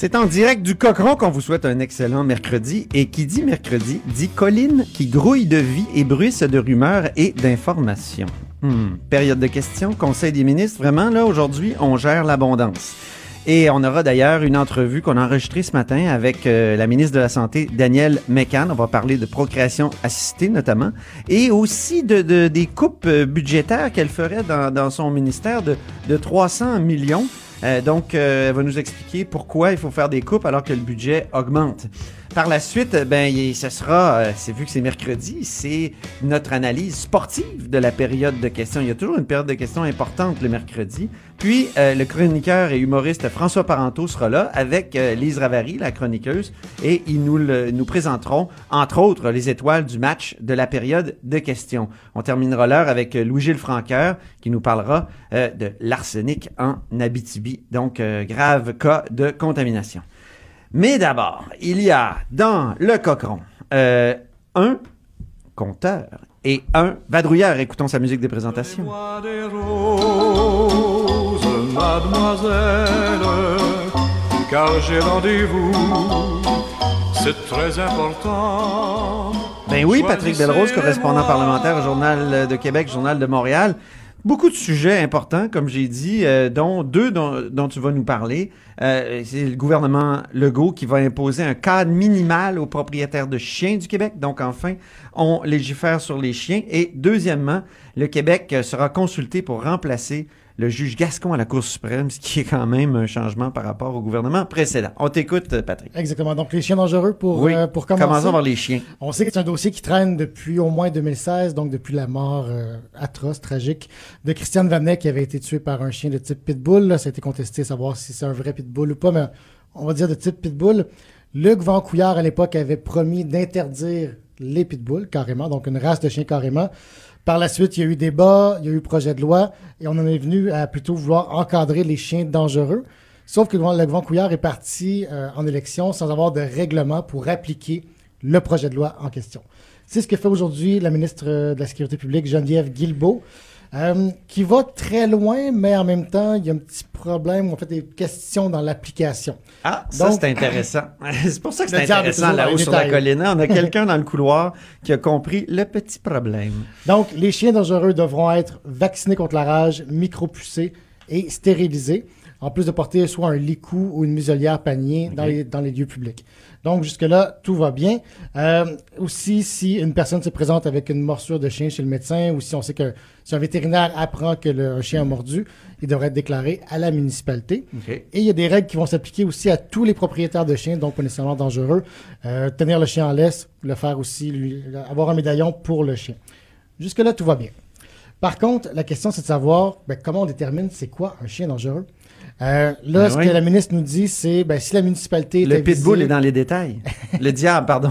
C'est en direct du Cochon qu'on vous souhaite un excellent mercredi. Et qui dit mercredi, dit colline qui grouille de vie et bruisse de rumeurs et d'informations. Hmm. Période de questions, Conseil des ministres. Vraiment, là, aujourd'hui, on gère l'abondance. Et on aura d'ailleurs une entrevue qu'on a enregistrée ce matin avec euh, la ministre de la Santé, Danielle Mécan. On va parler de procréation assistée notamment. Et aussi de, de- des coupes euh, budgétaires qu'elle ferait dans, dans son ministère de, de 300 millions. Euh, donc, euh, elle va nous expliquer pourquoi il faut faire des coupes alors que le budget augmente. Par la suite, euh, ben, ce sera, euh, c'est vu que c'est mercredi, c'est notre analyse sportive de la période de questions. Il y a toujours une période de questions importante le mercredi. Puis, euh, le chroniqueur et humoriste François Parenteau sera là avec Lise Ravary, la chroniqueuse, et ils nous, le- nous présenteront, entre autres, les étoiles du match de la période de questions. On terminera l'heure avec Louis-Gilles Franqueur, qui nous parlera de l'arsenic en Abitibi, donc grave cas de contamination. Mais d'abord, il y a dans le cochon euh, un compteur et un vadrouilleur. Écoutons sa musique de présentation. Moi des roses, mademoiselle, car j'ai rendez-vous, c'est très important. Ben oui, Patrick Belrose, correspondant parlementaire au Journal de Québec, Journal de Montréal. Beaucoup de sujets importants, comme j'ai dit, euh, dont deux dont, dont tu vas nous parler. Euh, c'est le gouvernement Legault qui va imposer un cadre minimal aux propriétaires de chiens du Québec. Donc, enfin, on légifère sur les chiens. Et deuxièmement, le Québec euh, sera consulté pour remplacer le juge Gascon à la Cour suprême, ce qui est quand même un changement par rapport au gouvernement précédent. On t'écoute, Patrick. Exactement. Donc, les chiens dangereux pour, Oui, euh, pour commencer. commençons par les chiens. On sait que c'est un dossier qui traîne depuis au moins 2016, donc depuis la mort euh, atroce, tragique de Christiane Vanet qui avait été tuée par un chien de type pitbull. Là, ça a été contesté, savoir si c'est un vrai pitbull ou pas, mais on va dire de type pitbull. Luc Van Couillard, à l'époque, avait promis d'interdire les pitbulls, carrément, donc une race de chiens carrément. Par la suite, il y a eu débat, il y a eu projet de loi, et on en est venu à plutôt vouloir encadrer les chiens dangereux. Sauf que le Grand Couillard est parti euh, en élection sans avoir de règlement pour appliquer le projet de loi en question. C'est ce que fait aujourd'hui la ministre euh, de la Sécurité publique, Geneviève Guilbeault, euh, qui va très loin, mais en même temps, il y a un petit problème, en fait, des questions dans l'application. Ah, ça c'est intéressant. c'est pour ça que c'est intéressant là-haut sur la colline. On a quelqu'un dans le couloir qui a compris le petit problème. Donc, les chiens dangereux devront être vaccinés contre la rage, micropucés et stérilisés, en plus de porter soit un licou ou une muselière panier dans, les, dans les lieux publics. Donc, jusque-là, tout va bien. Euh, aussi, si une personne se présente avec une morsure de chien chez le médecin ou si on sait que si un vétérinaire apprend que le un chien a mordu, il devrait être déclaré à la municipalité. Et il y a des règles qui vont s'appliquer aussi à tous les propriétaires de chiens, donc pas nécessairement dangereux. Euh, tenir le chien en laisse, le faire aussi, lui, avoir un médaillon pour le chien. Jusque-là, tout va bien. Par contre, la question, c'est de savoir ben, comment on détermine c'est quoi un chien dangereux? Euh, là, Ben ce oui. que la ministre nous dit, c'est ben, si la municipalité Le pitbull est dans les détails. le diable, pardon.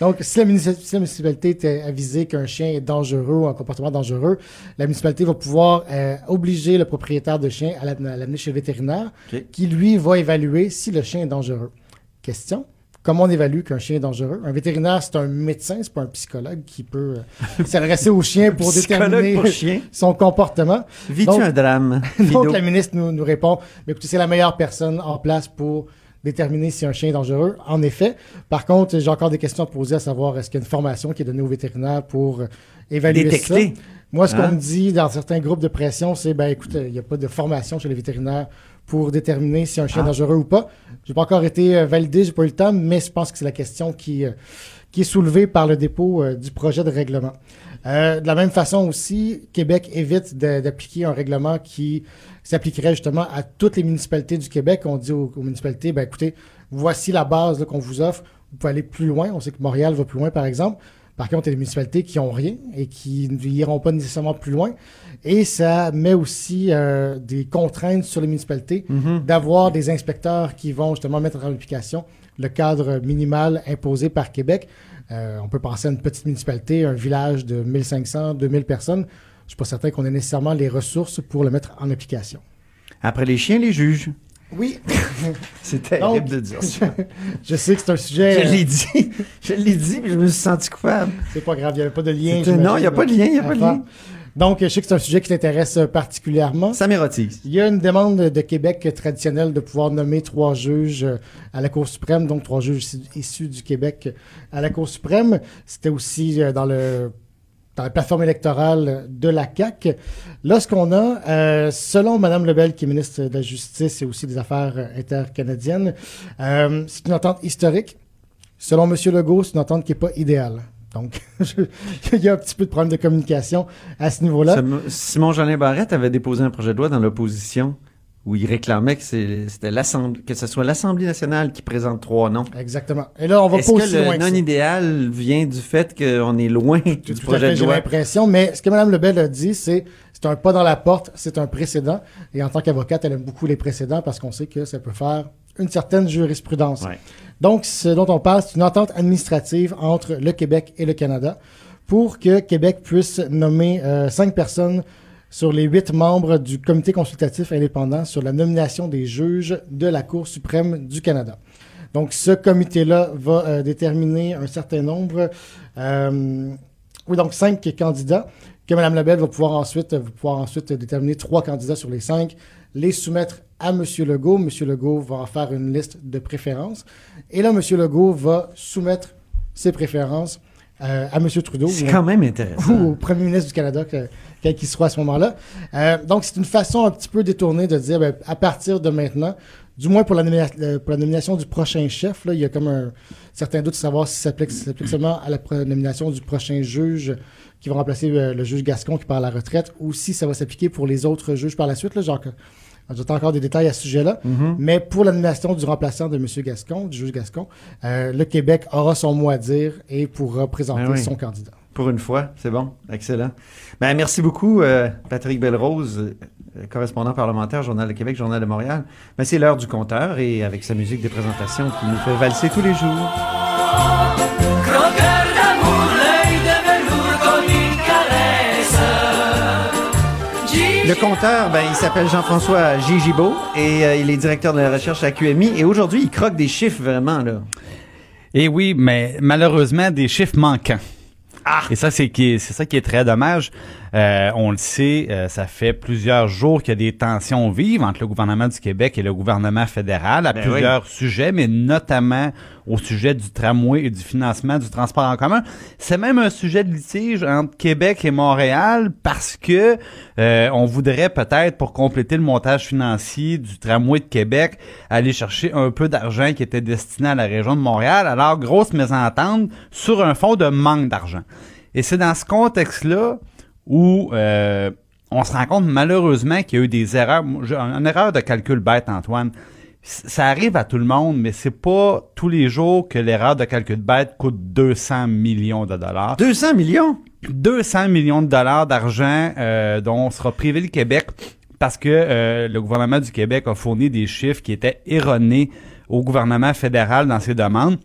donc, si la, munici- si la municipalité était avisée qu'un chien est dangereux ou un comportement dangereux, la municipalité va pouvoir euh, obliger le propriétaire de chien à la- à l'amener chez le vétérinaire, qui lui va évaluer si le chien est dangereux. Question Comment on évalue qu'un chien est dangereux Un vétérinaire, c'est un médecin, c'est pas un psychologue qui peut euh, s'adresser au chien pour déterminer pour chien? son comportement. Vis-tu un drame? Donc, la ministre nous, nous répond, mais écoutez, c'est la meilleure personne en place pour déterminer si un chien est dangereux. En effet. Par contre, j'ai encore des questions à poser à savoir est-ce qu'il y a une formation qui est donnée aux vétérinaires pour euh, évaluer Détecter. ça. Moi, ce Hein? qu'on me dit dans certains groupes de pression, c'est, ben, écoute, il n'y a pas de formation chez les vétérinaires pour déterminer si un chien Ah. est dangereux ou pas. J'ai pas encore été euh, validé, j'ai pas eu le temps, mais je pense que c'est la question qui, euh, qui est soulevée par le dépôt euh, du projet de règlement. Euh, de la même façon aussi, Québec évite d'appliquer un règlement qui s'appliquerait justement à toutes les municipalités du Québec. On dit aux, aux municipalités, ben écoutez, voici la base qu'on vous offre. Vous pouvez aller plus loin. On sait que Montréal va plus loin, par exemple. Par contre, il y a des municipalités qui ont rien et qui n'iront pas nécessairement plus loin. Et ça met aussi euh, des contraintes sur les municipalités d'avoir des inspecteurs qui vont justement mettre en application le cadre minimal imposé par Québec. Euh, on peut penser à une petite municipalité, un village de 1500, 2000 personnes. Je suis pas certain qu'on ait nécessairement les ressources pour le mettre en application. Après les chiens, les juges. Oui, C'est terrible de dire ça. je sais que c'est un sujet. Je euh, l'ai dit. Je l'ai dit, mais je me suis senti coupable. C'est pas grave, il n'y avait pas de lien. C'était- non, il n'y a pas de lien, il n'y a pas de lien. Donc, je sais que c'est un sujet qui t'intéresse euh, particulièrement. Ça m'érotise. Il y a une demande de Québec traditionnelle de pouvoir nommer trois juges euh, à la Cour suprême, donc trois juges issus- du Québec à la Cour suprême. C'était aussi dans le dans la plateforme électorale de la CAC. Là, ce qu'on a, euh, selon Mme Lebel, qui est ministre de la Justice et aussi des Affaires intercanadiennes, euh, c'est une entente historique. Selon M. Legault, c'est une entente qui n'est pas idéale. Donc, il y a un petit peu de problème de communication à ce niveau-là. Sim- Simon Jolin Barrette avait déposé un projet de loi dans l'opposition où il réclamait que c'était l'Assemblée, que ce soit l'Assemblée nationale qui présente trois noms. Exactement. Et là, on va pas que loin le que non idéal vient du fait qu'on est loin du Tout à projet fait, de j'ai loi? l'impression. Mais ce que Mme Lebel a dit, c'est c'est un pas dans la porte, c'est un précédent. Et en tant qu'avocate, elle aime beaucoup les précédents parce qu'on sait que ça peut faire une certaine jurisprudence. Ouais. Donc, ce dont on parle, c'est une entente administrative entre le Québec et le Canada pour que Québec puisse nommer euh, cinq personnes sur les huit membres du comité consultatif indépendant sur la nomination des juges de la Cour suprême du Canada. Donc, ce comité-là va euh, déterminer un certain nombre, euh, oui, donc cinq candidats que Mme Lebel va pouvoir ensuite, va pouvoir ensuite déterminer trois candidats sur les cinq, les soumettre à M. Legault. M. Legault va en faire une liste de préférences. Et là, M. Legault va soumettre ses préférences euh, à M. Trudeau. C'est ou- quand même ou intéressant. au premier ministre du Canada, que- quel qu'il soit à ce moment-là. Euh, donc, c'est une façon un petit peu détournée de dire, ben, à partir de maintenant, du moins pour la, nomina- pour la nomination du prochain chef, là, il y a comme un certain doute de savoir si ça s'applique seulement à la nomination du prochain juge qui va remplacer euh, le juge Gascon qui part à la retraite, ou si ça va s'appliquer pour les autres juges par la suite. Là, genre J'attends encore des détails à ce sujet-là. Mhm. Mais pour la nomination du remplaçant de M. Gascon, du juge Gascon, euh, le Québec aura son mot à dire et pourra présenter Ben oui. son candidat. Pour une fois, c'est bon. Excellent. Ben, merci beaucoup, euh, Patrick Belrose, euh, correspondant parlementaire, Journal de Québec, Journal de Montréal. Ben, c'est l'heure du compteur et avec sa musique de présentation qui nous fait valser tous les jours. Le compteur, ben, il s'appelle Jean-François Gigibo et euh, il est directeur de la recherche à QMI. Et aujourd'hui, il croque des chiffres vraiment, là. Et oui, mais malheureusement, des chiffres manquants. Ah! Et ça, c'est qui est- c'est ça qui est très dommage. Euh, on le sait, euh, ça fait plusieurs jours qu'il y a des tensions vives entre le gouvernement du Québec et le gouvernement fédéral à Ben plusieurs sujets, mais notamment au sujet du tramway et du financement du transport en commun. C'est même un sujet de litige entre Québec et Montréal parce que euh, on voudrait peut-être, pour compléter le montage financier du tramway de Québec, aller chercher un peu d'argent qui était destiné à la région de Montréal. Alors, grosse mésentente sur un fonds de manque d'argent. Et c'est dans ce contexte-là où euh, on se rend compte malheureusement qu'il y a eu des erreurs. Une erreur de calcul bête, Antoine. Ça arrive à tout le monde, mais c'est pas tous les jours que l'erreur de calcul bête coûte 200 millions de dollars. 200 millions? 200 millions de dollars d'argent euh, dont sera privé le Québec parce que euh, le gouvernement du Québec a fourni des chiffres qui étaient erronés au gouvernement fédéral dans ses demandes.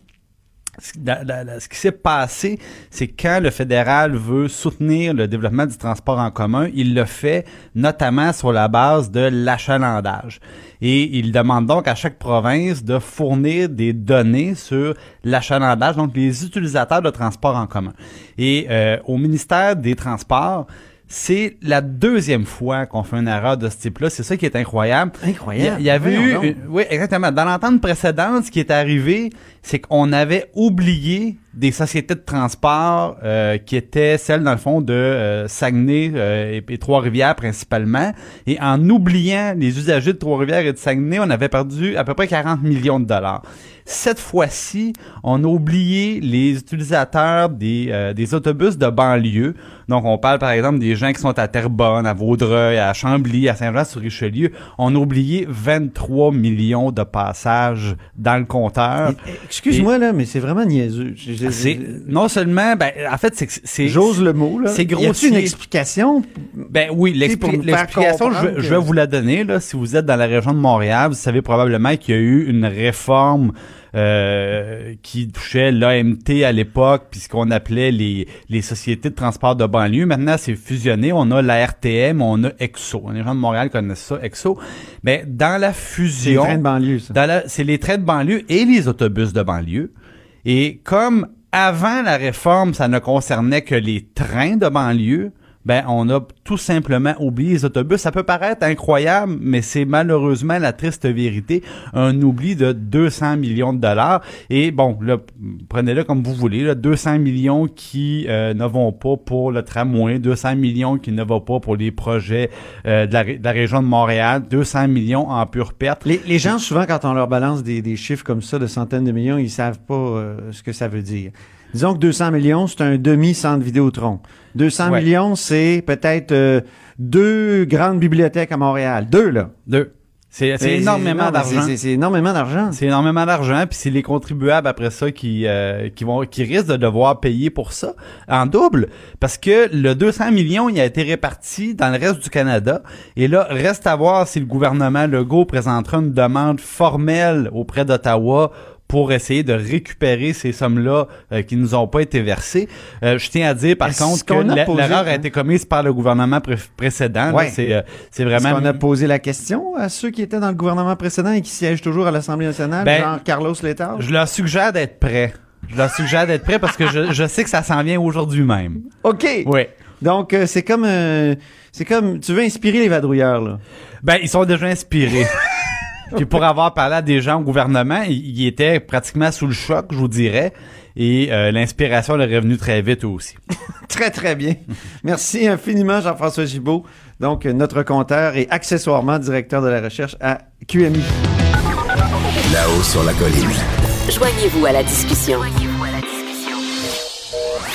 Ce- qui s'est passé, c'est quand le fédéral veut soutenir le développement du transport en commun, il le fait notamment sur la base de l'achalandage. Et il demande donc à chaque province de fournir des données sur l'achalandage, donc les utilisateurs de transport en commun. Et euh, au ministère des Transports, c'est la deuxième fois qu'on fait une erreur de ce type-là. C'est ça qui est incroyable. Incroyable. Il y, avait Voyons eu, une- oui, exactement. Dans l'entente précédente, ce qui est arrivé, c'est qu'on avait oublié des sociétés de transport euh, qui étaient celles, dans le fond, de euh, Saguenay euh, et, et Trois-Rivières principalement. Et en oubliant les usagers de Trois-Rivières et de Saguenay, on avait perdu à peu près 40 millions de dollars. Cette fois-ci, on a oublié les utilisateurs des, euh, des autobus de banlieue. Donc, on parle par exemple des gens qui sont à Terrebonne, à Vaudreuil, à Chambly, à Saint-Jean-sur-Richelieu. On a oublié 23 millions de passages dans le compteur. Excuse-moi, là, mais c'est vraiment niaiseux. Je- C'est non seulement, ben, en fait, c'est J'ose le mot, là. C'est grossier. une explication? Ben oui, l'explication, je, je vais vous la donner. Là, si vous êtes dans la région de Montréal, vous savez probablement qu'il y a eu une réforme euh, qui touchait l'AMT à l'époque, puis ce qu'on appelait les, les sociétés de transport de banlieue. Maintenant, c'est fusionné. On a la RTM, on a EXO. Les gens de Montréal connaissent ça, EXO. Mais dans la C'est les fusion... trains de banlieue, ça. C'est les trains de banlieue et les autobus de banlieue. Et comme avant la réforme, ça ne concernait que les trains de banlieue, ben on a tout simplement oublié les autobus. Ça peut paraître incroyable, mais c'est malheureusement la triste vérité. Un oubli de 200 millions de dollars. Et bon, là, prenez-le comme vous voulez. Là, 200 millions qui euh, ne vont pas pour le tramway, 200 millions qui ne vont pas pour les projets euh, de, la, région de Montréal, 200 millions en pure perte. Les, gens, souvent, quand on leur balance des, des chiffres comme ça de centaines de millions, ils savent pas euh, ce que ça veut dire. Disons que 200 millions, c'est un demi-centre Vidéotron. 200 Ouais. millions, c'est peut-être euh, deux grandes bibliothèques à Montréal. Deux, là. Deux. C'est énormément d'argent. c'est énormément d'argent. C'est énormément d'argent, puis c'est les contribuables après ça qui euh, qui vont qui risquent de devoir payer pour ça en double, parce que le 200 millions il a été réparti dans le reste du Canada, et là reste à voir si le gouvernement Legault présentera une demande formelle auprès d'Ottawa pour essayer de récupérer ces sommes-là euh, qui nous ont pas été versées. Euh, je tiens à dire par contre que la- posé- l'erreur a été commise par le gouvernement pré- précédent. Ouais. C'est euh, vraiment qu'on a posé la question à ceux qui étaient dans le gouvernement précédent et qui siègent toujours à l'Assemblée nationale, Ben, genre Carlos Letao? Je leur suggère d'être prêt. Je leur suggère d'être prêt parce que je, je sais que ça s'en vient aujourd'hui même. OK. Oui. Donc, euh, c'est comme... euh, c'est comme... Tu veux inspirer les vadrouilleurs, là? Ben, ils sont déjà inspirés. Puis pour avoir parlé à des gens au gouvernement, ils, étaient pratiquement sous le choc, je vous dirais. Et euh, l'inspiration leur est revenue très vite aussi. Très, très bien. Merci infiniment, Jean-François Gibault. Donc, notre compteur et accessoirement directeur de la recherche à QMI. Là-haut sur la colline. Joignez-vous à la discussion.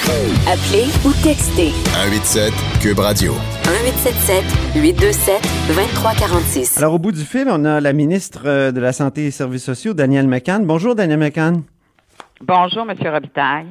Appelez ou textez 187 Cube Radio. 1877 827 2346. Alors, au bout du fil, on a la ministre euh, de la Santé et des Services sociaux, Danielle McCann. Bonjour, Danielle McCann. Bonjour, Monsieur Robitaille.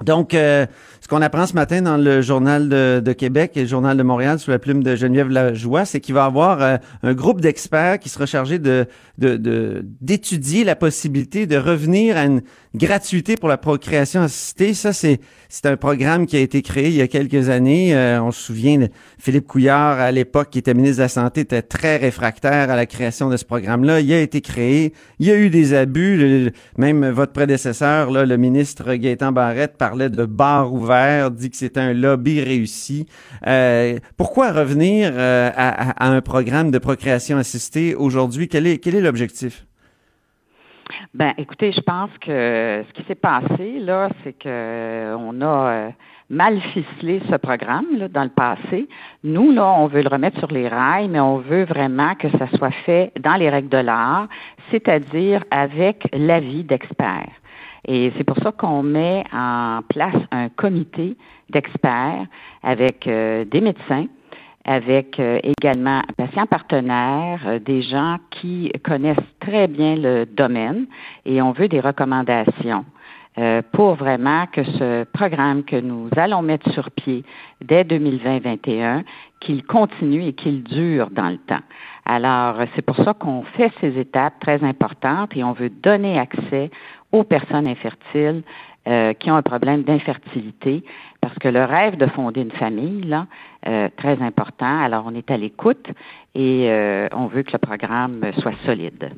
Donc, euh, qu'on apprend ce matin dans le Journal de, de Québec et le Journal de Montréal sous la plume de Geneviève Lajoie, c'est qu'il va y avoir euh, un groupe d'experts qui sera chargé de de- de- d'étudier la possibilité de revenir à une gratuité pour la procréation assistée. Ça, c'est c'est un programme qui a été créé il y a quelques années. Euh, on se souvient de Philippe Couillard, à l'époque, qui était ministre de la Santé, était très réfractaire à la création de ce programme-là. Il a été créé. Il y a eu des abus. Même votre prédécesseur, là, le ministre Gaétan Barrette, parlait de bar ouvert, dit que c'était un lobby réussi. Euh, pourquoi revenir euh, à, à- un programme de procréation assistée aujourd'hui? Quel est, quel est l'objectif? Ben, écoutez, je pense que ce qui s'est passé là, c'est que euh, on a mal ficelé ce programme là, dans le passé. Nous là, on veut le remettre sur les rails, mais on veut vraiment que ça soit fait dans les règles de l'art, c'est-à-dire avec l'avis d'experts. Et c'est pour ça qu'on met en place un comité d'experts avec euh, des médecins, avec euh, également patients partenaires, euh, des gens qui connaissent très bien le domaine et on veut des recommandations euh, pour vraiment que ce programme que nous allons mettre sur pied dès 2020-2021, qu'il continue et qu'il dure dans le temps. Alors, c'est pour ça qu'on fait ces étapes très importantes et on veut donner accès aux personnes infertiles euh, qui ont un problème d'infertilité, parce que le rêve de fonder une famille, là, euh, très important. Alors, on est à l'écoute et euh, on veut que le programme soit solide.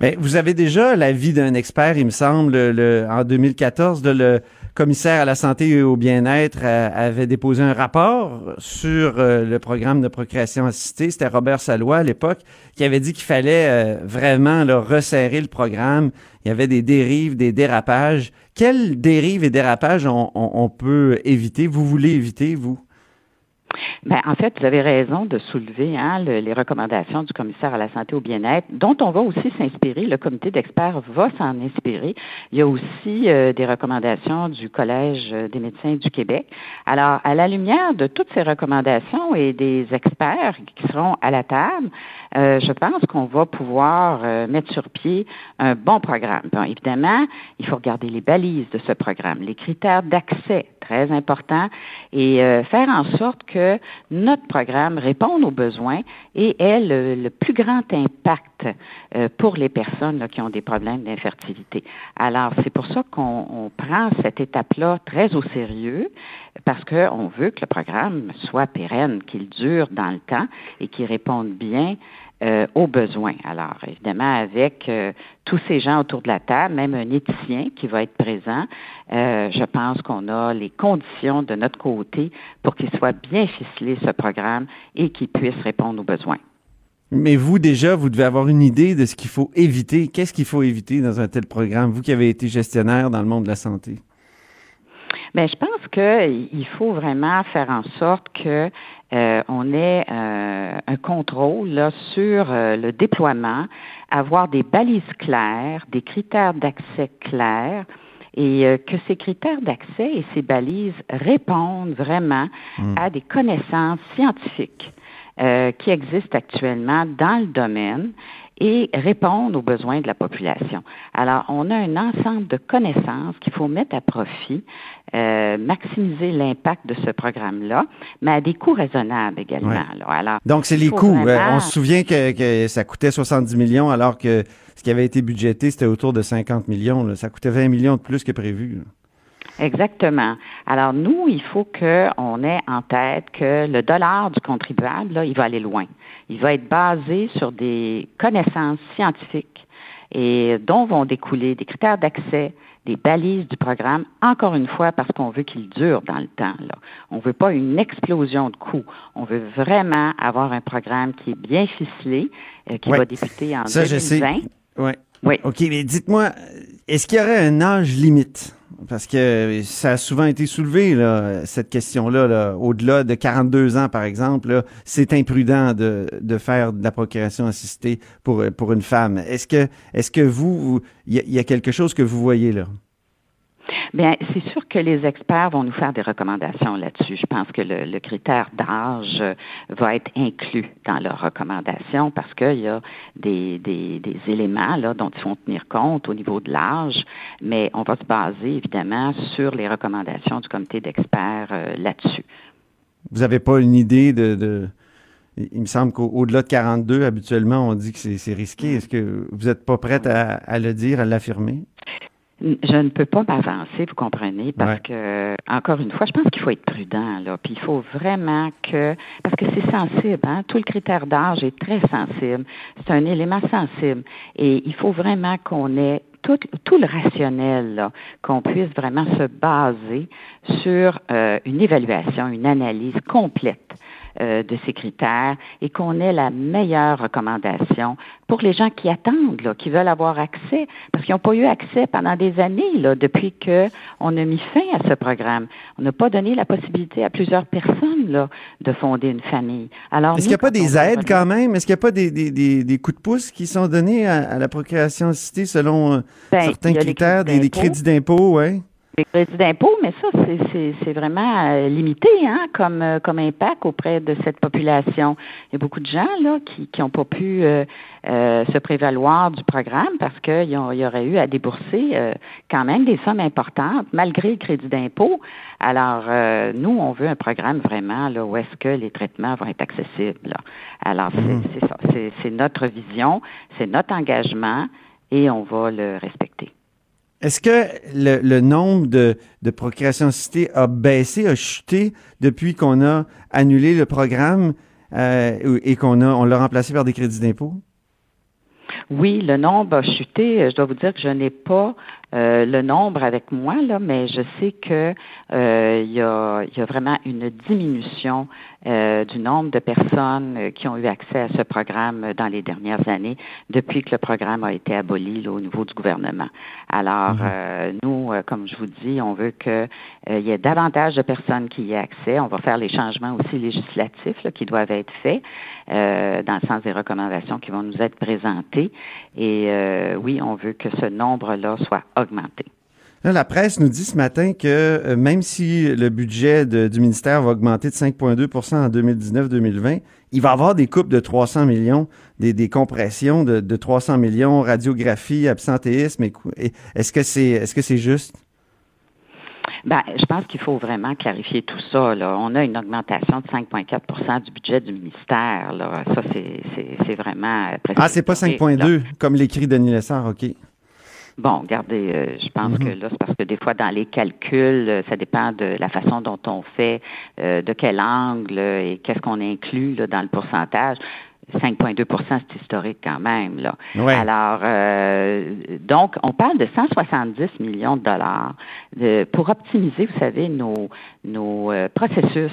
Ben, vous avez déjà l'avis d'un expert, il me semble, le, en 2014, de le commissaire à la santé et au bien-être euh, avait déposé un rapport sur euh, le programme de procréation assistée. C'était Robert Salois à l'époque qui avait dit qu'il fallait euh, vraiment là, resserrer le programme. Il y avait des dérives, des dérapages. Quelles dérives et dérapages on, peut éviter? Vous voulez éviter, vous? Ben, en fait, vous avez raison de soulever hein, le- les recommandations du commissaire à la santé au bien-être, dont on va aussi s'inspirer. Le comité d'experts va s'en inspirer. Il y a aussi euh, des recommandations du Collège des médecins du Québec. Alors, à la lumière de toutes ces recommandations et des experts qui seront à la table, euh, je pense qu'on va pouvoir euh, mettre sur pied un bon programme. Bon, évidemment, il faut regarder les balises de ce programme, les critères d'accès, très importants, et euh, faire en sorte que notre programme réponde aux besoins et ait le, plus grand impact euh, pour les personnes là, qui ont des problèmes d'infertilité. Alors, c'est pour ça qu'on on prend cette étape-là très au sérieux, parce qu'on veut que le programme soit pérenne, qu'il dure dans le temps et qu'il réponde bien euh, aux besoins. Alors, évidemment, avec euh, tous ces gens autour de la table, même un éthicien qui va être présent, euh, je pense qu'on a les conditions de notre côté pour qu'il soit bien ficelé, ce programme, et qu'il puisse répondre aux besoins. Mais vous, déjà, vous devez avoir une idée de ce qu'il faut éviter. Qu'est-ce qu'il faut éviter dans un tel programme, vous qui avez été gestionnaire dans le monde de la santé? Mais je pense qu'il faut vraiment faire en sorte que euh, on ait euh, un contrôle là, sur euh, le déploiement, avoir des balises claires, des critères d'accès clairs et euh, que ces critères d'accès et ces balises répondent vraiment à des connaissances scientifiques euh, qui existent actuellement dans le domaine et répondent aux besoins de la population. Alors, on a un ensemble de connaissances qu'il faut mettre à profit, euh, maximiser l'impact de ce programme-là, mais à des coûts raisonnables également. Ouais. Alors, Donc, c'est les coûts. Vraiment- on se souvient que, que ça coûtait 70 millions, alors que ce qui avait été budgété, c'était autour de 50 millions. là. Ça coûtait 20 millions de plus que prévu. là. Exactement. Alors nous, il faut qu'on ait en tête que le dollar du contribuable, là, il va aller loin. Il va être basé sur des connaissances scientifiques et dont vont découler des critères d'accès, des balises du programme, encore une fois parce qu'on veut qu'il dure dans le temps. Là. On veut pas une explosion de coûts. On veut vraiment avoir un programme qui est bien ficelé, euh, qui Ouais. va débuter en Ça, je sais. 2020. Ouais. Oui. OK, mais dites-moi, est-ce qu'il y aurait un âge limite? Parce que ça a souvent été soulevé, là, cette question-là, là, au-delà de 42 ans, par exemple, c'est imprudent de, de faire de la procréation assistée pour, pour une femme. Est-ce que, est-ce que vous, il y a quelque chose que vous voyez là? Bien, c'est sûr que les experts vont nous faire des recommandations là-dessus. Je pense que le, critère d'âge euh, va être inclus dans leurs recommandations parce qu'il y a des, éléments dont il faut tenir compte au niveau de l'âge, mais on va se baser évidemment sur les recommandations du comité d'experts euh, là-dessus. Vous n'avez pas une idée de... il me semble qu'au-delà de 42, habituellement, on dit que c'est risqué. Est-ce que vous n'êtes pas prête à le dire, à l'affirmer? Je ne peux pas m'avancer, vous comprenez, parce Ouais. que, encore une fois, je pense qu'il faut être prudent, là. Puis il faut vraiment que, parce que c'est sensible, hein. Tout le critère d'âge est très sensible. C'est un élément sensible. Et il faut vraiment qu'on ait tout, tout le rationnel, qu'on puisse vraiment se baser sur euh, une évaluation, une analyse complète euh, de ces critères et qu'on ait la meilleure recommandation pour les gens qui attendent, là, qui veulent avoir accès, parce qu'ils n'ont pas eu accès pendant des années, là, depuis que on a mis fin à ce programme. On n'a pas donné la possibilité à plusieurs personnes là, de fonder une famille. Alors, Est-ce qu'il n'y a pas des aides quand même? Est-ce qu'il n'y a pas des, des, des, des coups de pouce qui sont donnés à, à la procréation assistée selon euh, Ben, certains critères, des, crédits des crédits d'impôt, ouais? Les crédits d'impôt, mais ça, c'est- vraiment euh, limité hein, comme, euh, comme impact auprès de cette population. Il y a beaucoup de gens là qui n'ont pas pu euh, euh, se prévaloir du programme parce qu'il y aurait eu à débourser euh, quand même des sommes importantes malgré le crédit d'impôt. Alors, euh, nous, on veut un programme vraiment là, où est-ce que les traitements vont être accessibles. là. Alors, c'est c'est ça. C'est notre vision, c'est notre engagement et on va le respecter. Est-ce que le, le nombre de, de procréation assistée a baissé, a chuté depuis qu'on a annulé le programme euh, et qu'on a on l'a remplacé par des crédits d'impôt? Oui, le nombre a chuté. Je dois vous dire que je n'ai pas euh, le nombre avec moi, là, mais je sais que euh, il y, a, y a vraiment une diminution euh, du nombre de personnes euh, qui ont eu accès à ce programme dans les dernières années, depuis que le programme a été aboli là, au niveau du gouvernement. Alors, euh, nous, euh, comme je vous dis, on veut qu'il y ait davantage de personnes qui y aient accès. On va faire les changements aussi législatifs là, qui doivent être faits euh, dans le sens des recommandations qui vont nous être présentées. Et euh, oui, on veut que ce nombre-là soit augmenté. Là, la presse nous dit ce matin que euh, même si le budget de- du ministère va augmenter de 5,2% en 2019-2020, il va y avoir des coupes de 300 millions, des, des compressions de, de 300 millions, radiographie, absentéisme. Est-ce que c'est juste? Ben, je pense qu'il faut vraiment clarifier tout ça. Là. On a une augmentation de 5,4% du budget du ministère. Là. Ça, c'est, vraiment. euh, Ah, c'est pas historique, 5,2 là. comme l'écrit Denis Lessard, OK. Bon, regardez, euh, je pense Mhm. que là, c'est parce que des fois, dans les calculs, euh, ça dépend de la façon dont on fait, euh, de quel angle euh, et qu'est-ce qu'on inclut là, dans le pourcentage. 5,2% c'est historique quand même. Là. Ouais. Alors, euh, donc, on parle de 170 millions de dollars de- pour optimiser, vous savez, nos, nos euh, processus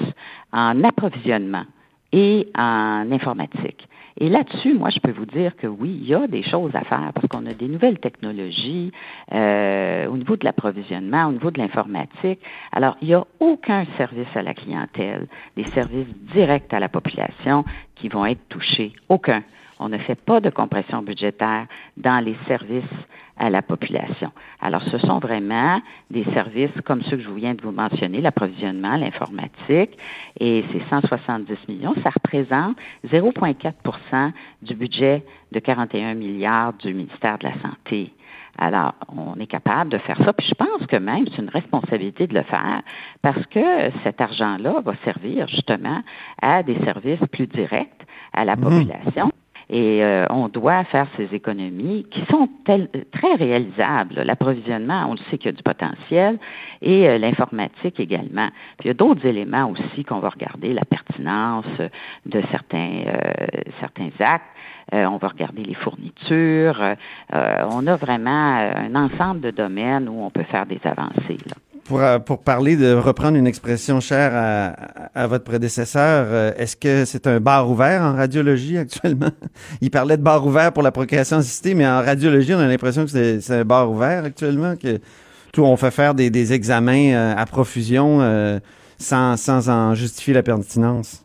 en approvisionnement et en informatique. Et là-dessus, moi, je peux vous dire que oui, il y a des choses à faire parce qu'on a des nouvelles technologies euh, au niveau de l'approvisionnement, au niveau de l'informatique. Alors, il n'y a aucun service à la clientèle, des services directs à la population qui vont être touchés. Aucun. On ne fait pas de compression budgétaire dans les services à la population. Alors, ce sont vraiment des services comme ceux que je viens de vous mentionner, l'approvisionnement, l'informatique, et ces 170 millions, ça représente 0,4% du budget de 41 milliards du ministère de la Santé. Alors, on est capable de faire ça. Puis je pense que même c'est une responsabilité de le faire parce que cet argent-là va servir justement à des services plus directs à la population. Et euh, on doit faire ces économies qui sont très réalisables. L'approvisionnement, on le sait qu'il y a du potentiel, et euh, l'informatique également. Puis il y a d'autres éléments aussi qu'on va regarder, la pertinence euh, de certains, euh, certains actes. Euh, on va regarder les fournitures. On a vraiment un ensemble de domaines où on peut faire des avancées. Là. Pour, euh, pour parler de reprendre une expression chère à, à votre prédécesseur, euh, est-ce que c'est un bar ouvert en radiologie actuellement? Il parlait de bar ouvert pour la procréation assistée, mais en radiologie, on a l'impression que c'est un bar ouvert actuellement, que tout on fait faire des, des examens euh, à profusion sans, sans en justifier la pertinence.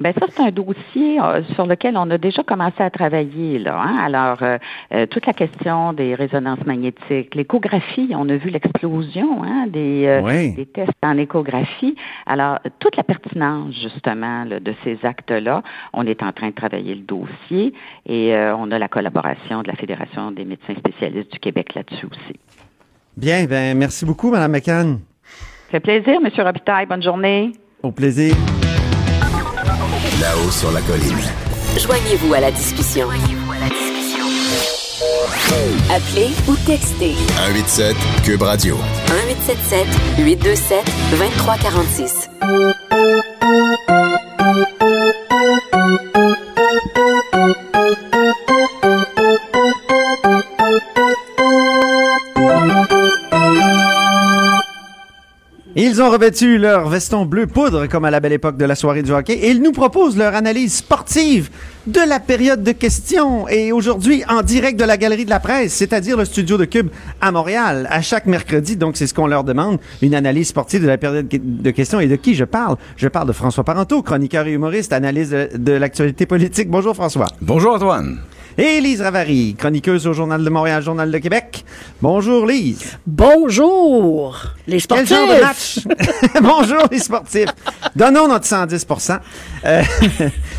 Ben ça, c'est un dossier euh, sur lequel on a déjà commencé à travailler. Là, hein. Alors, euh, euh, toute la question des résonances magnétiques, l'échographie, on a vu l'explosion hein, des, euh, Oui. des tests en échographie. Alors, toute la pertinence, justement, là, de ces actes-là, on est en train de travailler le dossier et on a la collaboration de la Fédération des médecins spécialistes du Québec là-dessus aussi. Bien, ben merci beaucoup, Mme McCann. Ça fait plaisir, M. Robitaille. Bonne journée. Au plaisir. Là-haut sur la colline. Joignez-vous à la discussion. Appelez ou textez 187 Cube Radio. 1877 827 2346. Ils ont revêtu leur veston bleu poudre comme à la belle époque de la soirée du hockey et ils nous proposent leur analyse sportive de la période de questions et aujourd'hui en direct de la galerie de la presse, c'est-à-dire le studio de Cube à Montréal à chaque mercredi. Donc c'est ce qu'on leur demande, une analyse sportive de la période de questions et de qui je parle? Je parle de François Parenteau, chroniqueur et humoriste, analyse de, de l'actualité politique. Bonjour François. Bonjour Antoine. Et Lise Ravary, chroniqueuse au Journal de Montréal, Journal de Québec. Bonjour Lise. Bonjour, les Quel sportifs. genre de match? Bonjour les sportifs. Donnons notre 110 Euh,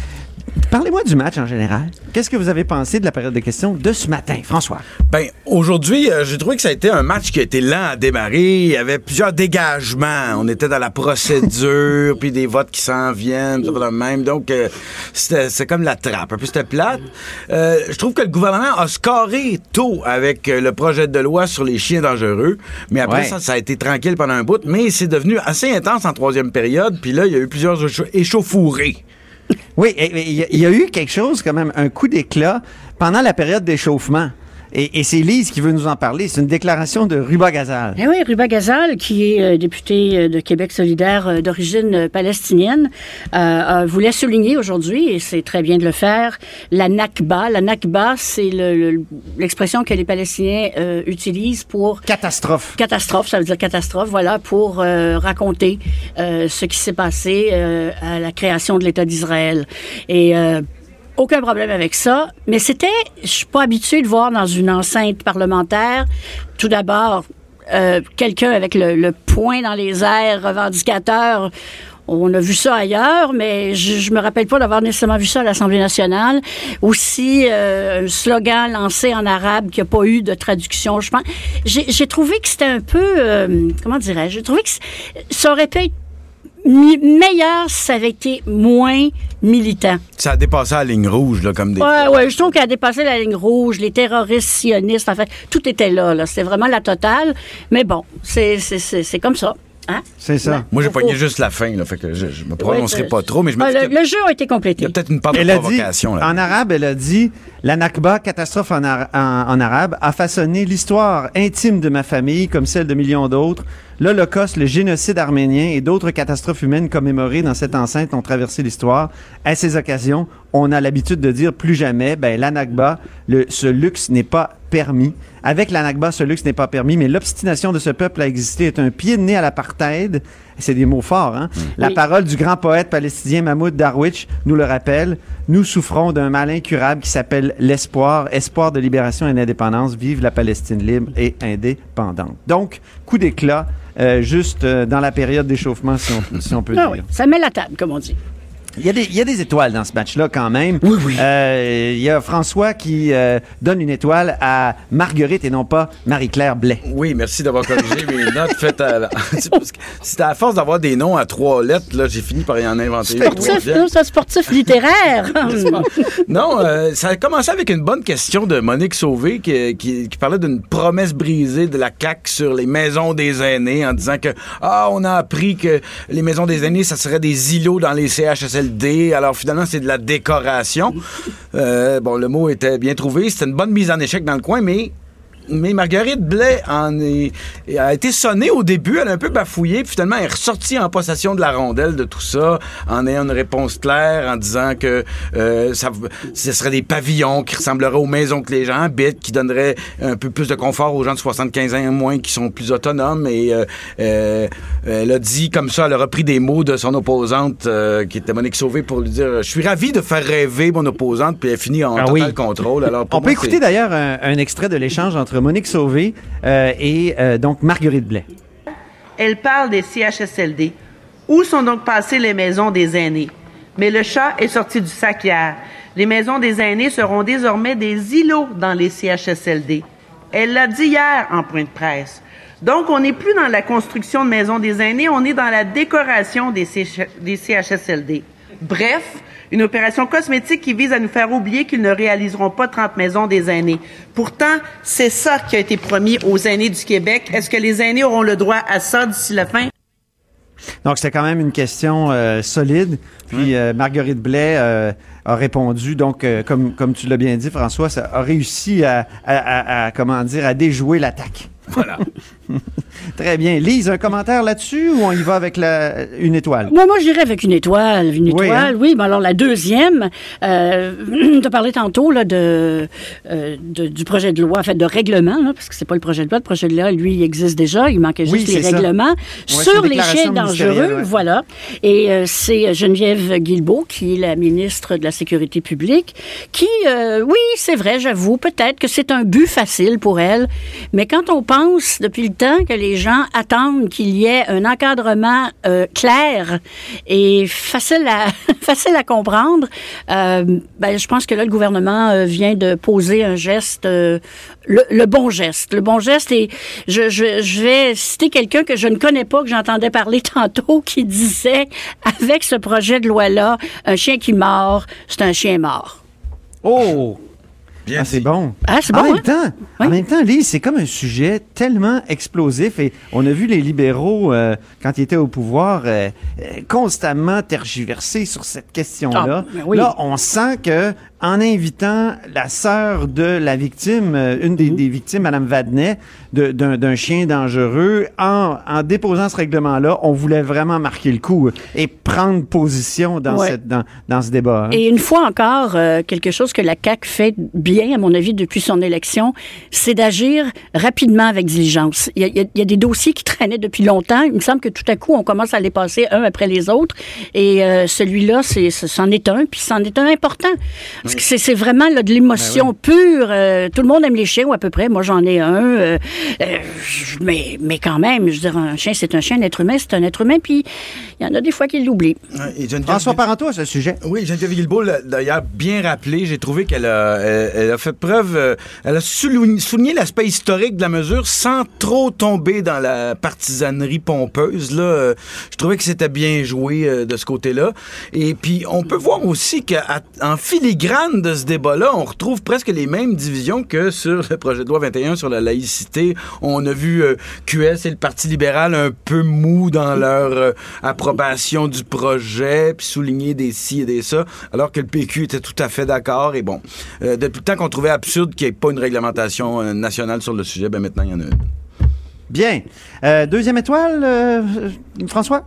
Parlez-moi du match en général. Qu'est-ce que vous avez pensé de la période de questions de ce matin, François? Ben, aujourd'hui, euh, j'ai trouvé que ça a été un match qui a été lent à démarrer. Il y avait plusieurs dégagements. On était dans la procédure, puis des votes qui s'en viennent, tout le même. Donc, euh, c'était c'est comme la trappe. Un peu, c'était plate. Euh, je trouve que le gouvernement a scoré tôt avec euh, le projet de loi sur les chiens dangereux. Mais après Ouais. ça, ça a été tranquille pendant un bout. Mais c'est devenu assez intense en troisième période. Puis là, il y a eu plusieurs échau- échauffourées. Oui, il y a eu quelque chose, quand même, un coup d'éclat pendant la période d'échauffement. Et, et c'est Lise qui veut nous en parler. C'est une déclaration de Ruba Gazal. Eh oui, Ruba Gazal, qui est euh, député euh, de Québec solidaire euh, d'origine euh, palestinienne, voulait souligner aujourd'hui, et c'est très bien de le faire, la Nakba. La Nakba, c'est le- le- l'expression que les Palestiniens euh, utilisent pour... Catastrophe. Catastrophe, ça veut dire catastrophe, voilà, pour euh, raconter euh, ce qui s'est passé euh, à la création de l'État d'Israël. Et... aucun problème avec ça, mais c'était, je suis pas habituée de voir dans une enceinte parlementaire, tout d'abord, euh, quelqu'un avec le, le poing dans les airs, revendicateur. On a vu ça ailleurs, mais je, je me rappelle pas d'avoir nécessairement vu ça à l'Assemblée nationale. Aussi, euh, un slogan lancé en arabe qui a pas eu de traduction. Je pense, j'ai trouvé que c'était un peu, euh, comment dirais-je, j'ai trouvé que ça aurait pu être meilleur si ça avait été moins militant. Ça a dépassé la ligne rouge, là, comme des. Ouais, ouais, je trouve qu'elle a dépassé la ligne rouge, les terroristes sionistes, en fait, tout était là, là. C'était vraiment la totale. Mais bon, c'est, c'est, c'est, c'est comme ça. Hein? C'est ça. Moi, j'ai pogné juste la fin, là, fait que je, je me prononcerai Ouais, pas trop, mais je me Ah, le, le jeu a été complété. il y a peut-être une part de Elle a dit, provocation, là. en arabe, elle a dit La Nakba, catastrophe en, ar- en- en arabe, a façonné l'histoire intime de ma famille comme celle de millions d'autres. L'Holocauste, le génocide arménien et d'autres catastrophes humaines commémorées dans cette enceinte ont traversé l'histoire. À ces occasions, on a l'habitude de dire plus jamais, ben, la Nakba, le, ce luxe n'est pas permis. Avec la Nakba, ce luxe n'est pas permis, mais l'obstination de ce peuple à exister est un pied de nez à l'apartheid. C'est des mots forts, hein? La Oui. parole du grand poète palestinien Mahmoud Darwish nous le rappelle. Nous souffrons d'un mal incurable qui s'appelle l'espoir, espoir de libération et d'indépendance. Vive la Palestine libre et indépendante. Donc, coup d'éclat, euh, juste euh, dans la période d'échauffement, si on, si on peut Ah dire. oui, ça met la table, comme on dit. Il y, a des, il y a des étoiles dans ce match-là quand même. Oui, oui. Euh, il y a François qui euh, donne une étoile à Marguerite et non pas Marie-Claire Blais. Oui, merci d'avoir corrigé mes notes faites à. C'était à force d'avoir des noms à trois lettres, là, j'ai fini par y en inventer une Sportif, non, c'est un sportif littéraire. Non, euh, ça a commencé avec une bonne question de Monique Sauvé qui, qui- qui parlait d'une promesse brisée de la CAQ sur les maisons des aînés en disant que ah on a appris que les maisons des aînés ça serait des îlots dans les Alors finalement c'est de la décoration. Euh, bon le mot était bien trouvé, c'était une bonne mise en échec dans le coin mais mais Marguerite Blais en est, a été sonnée au début, elle a un peu bafouillé, puis finalement elle est ressortie en possession de la rondelle de tout ça, en ayant une réponse claire, en disant que euh, ça, ce serait des pavillons qui ressembleraient aux maisons que les gens habitent, qui donneraient un peu plus de confort aux gens de 75 ans et moins qui sont plus autonomes. Et euh, euh, elle a dit comme ça, elle a repris des mots de son opposante, qui était Monique Sauvé, pour lui dire « Je suis ravi de faire rêver mon opposante », puis elle finit en Ah total oui. contrôle. Alors, On peut écouter d'ailleurs un, un extrait de l'échange entre Monique Sauvé euh, et euh, donc Marguerite Blais. Elle parle des CHSLD. Où sont donc passées les maisons des aînés? Mais le chat est sorti du sac hier. Les maisons des aînés seront désormais des îlots dans les CHSLD. Elle l'a dit hier en point de presse. Donc, on n'est plus dans la construction de maisons des aînés, on est dans la décoration des, CH des CHSLD. Bref, une opération cosmétique qui vise à nous faire oublier qu'ils ne réaliseront pas 30 maisons des aînés. Pourtant, c'est ça qui a été promis aux aînés du Québec. Est-ce que les aînés auront le droit à ça d'ici la fin? Donc, c'était quand même une question euh, solide. Puis, euh, Marguerite Blais euh, a répondu. Donc, euh, comme, comme tu l'as bien dit, François, ça a réussi à, à- à- à, comment dire, à déjouer l'attaque. Voilà. Très bien. Lise, un commentaire là-dessus ou on y va avec la, une étoile? Moi, moi, j'irais avec une étoile. Une Oui, étoile, hein? oui. Ben alors, la deuxième, euh, tu as parlé tantôt là, de, euh, de- du projet de loi, en fait, de règlement, là, parce que c'est pas le projet de loi. Le projet de loi, lui, il existe déjà. Il manquait Oui, juste les c'est ça. règlements sur les chiens dangereux. ouais. Voilà. Et euh, c'est Geneviève Guilbeault, qui est la ministre de la Sécurité publique, qui, euh, oui, c'est vrai, j'avoue, peut-être que c'est un but facile pour elle. Mais quand on pense, depuis le que les gens attendent qu'il y ait un encadrement euh, clair et facile à, facile à comprendre, euh, ben, je pense que là, le gouvernement euh, vient de poser un geste, le, le bon geste. Le bon geste, et je, je, je vais citer quelqu'un que je ne connais pas, que j'entendais parler tantôt, qui disait, avec ce projet de loi-là, un chien qui mord, c'est un chien mort. Oh! Bien Ah, c'est bon. Ah, c'est en même hein? temps, en même temps, Lise, c'est comme un sujet tellement explosif et on a vu les libéraux euh, quand ils étaient au pouvoir euh, euh, constamment tergiverser sur cette question-là. Ah, ben oui. Là, on sent que en invitant la sœur de la victime, euh, une des, des victimes, Madame Vadnet, d'un chien dangereux. En, en déposant ce règlement-là, on voulait vraiment marquer le coup et prendre position dans, Ouais. cette, dans, dans ce débat. hein. Et une fois encore, euh, quelque chose que la CAQ fait bien, à mon avis, depuis son élection, c'est d'agir rapidement avec diligence. Il y, a, il y des dossiers qui traînaient depuis longtemps. Il me semble que tout à coup, on commence à les passer un après les autres. Et euh, celui-là, c'en est un, puis c'en est un important. Parce que c'est, c'est vraiment là, de l'émotion pure. Euh, tout le monde aime les chiens, ou à peu près. Moi, j'en ai un. Euh, euh, mais, mais quand même, je veux dire, un chien, c'est un chien, un être humain, c'est un être humain, puis il y en a des fois qui l'oublient. Ouais, François Parenteau à ce sujet. Oui, Geneviève Guilbeault l'a d'ailleurs bien rappelé. J'ai trouvé qu'elle a, elle, elle a fait preuve, elle a souligné, souligné l'aspect historique de la mesure sans trop tomber dans la partisanerie pompeuse. Là, je trouvais que c'était bien joué euh, de ce côté-là. Et puis, on peut voir aussi qu'en filigrane de ce débat-là, on retrouve presque les mêmes divisions que sur le projet de loi 21 sur la laïcité. On a vu euh, QS et le Parti libéral un peu mou dans leur euh, approbation du projet, puis souligner des ci et des ça, alors que le PQ était tout à fait d'accord. Et bon, euh, depuis le temps qu'on trouvait absurde qu'il n'y ait pas une réglementation euh, nationale sur le sujet, ben maintenant, il y en a une. Bien. Deuxième étoile, François?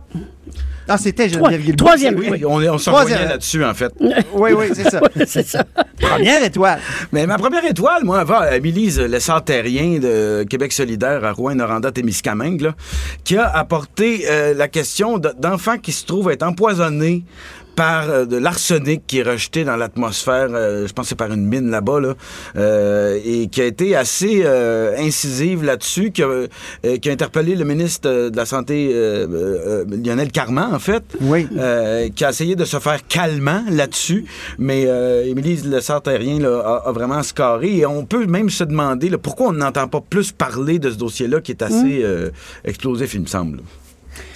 Ah, c'était Geneviève Guilbeault. troisième, Oui, oui. on, est- on s'en là-dessus, en fait. Oui, oui, c'est ça. c'est ça. Première étoile. Mais ma première étoile, moi, va à Émilise Lessard-Terrien de Québec solidaire à Rouen-Noranda-Témiscamingue, là, qui a apporté euh, la question d'enfants qui se trouvent être empoisonnés par euh, de l'arsenic qui est rejeté dans l'atmosphère, euh, je pense que c'est par une mine là-bas, là, euh, et qui a été assez euh, incisive là-dessus, qui a, qui a interpellé le ministre de la Santé, Lionel Carman, en fait, Oui. qui a essayé de se faire calmant là-dessus, mais euh, Émilie Le Sartérien là, a, a vraiment scarré. Et on peut même se demander là, pourquoi on n'entend pas plus parler de ce dossier-là qui est assez euh, explosif, il me semble.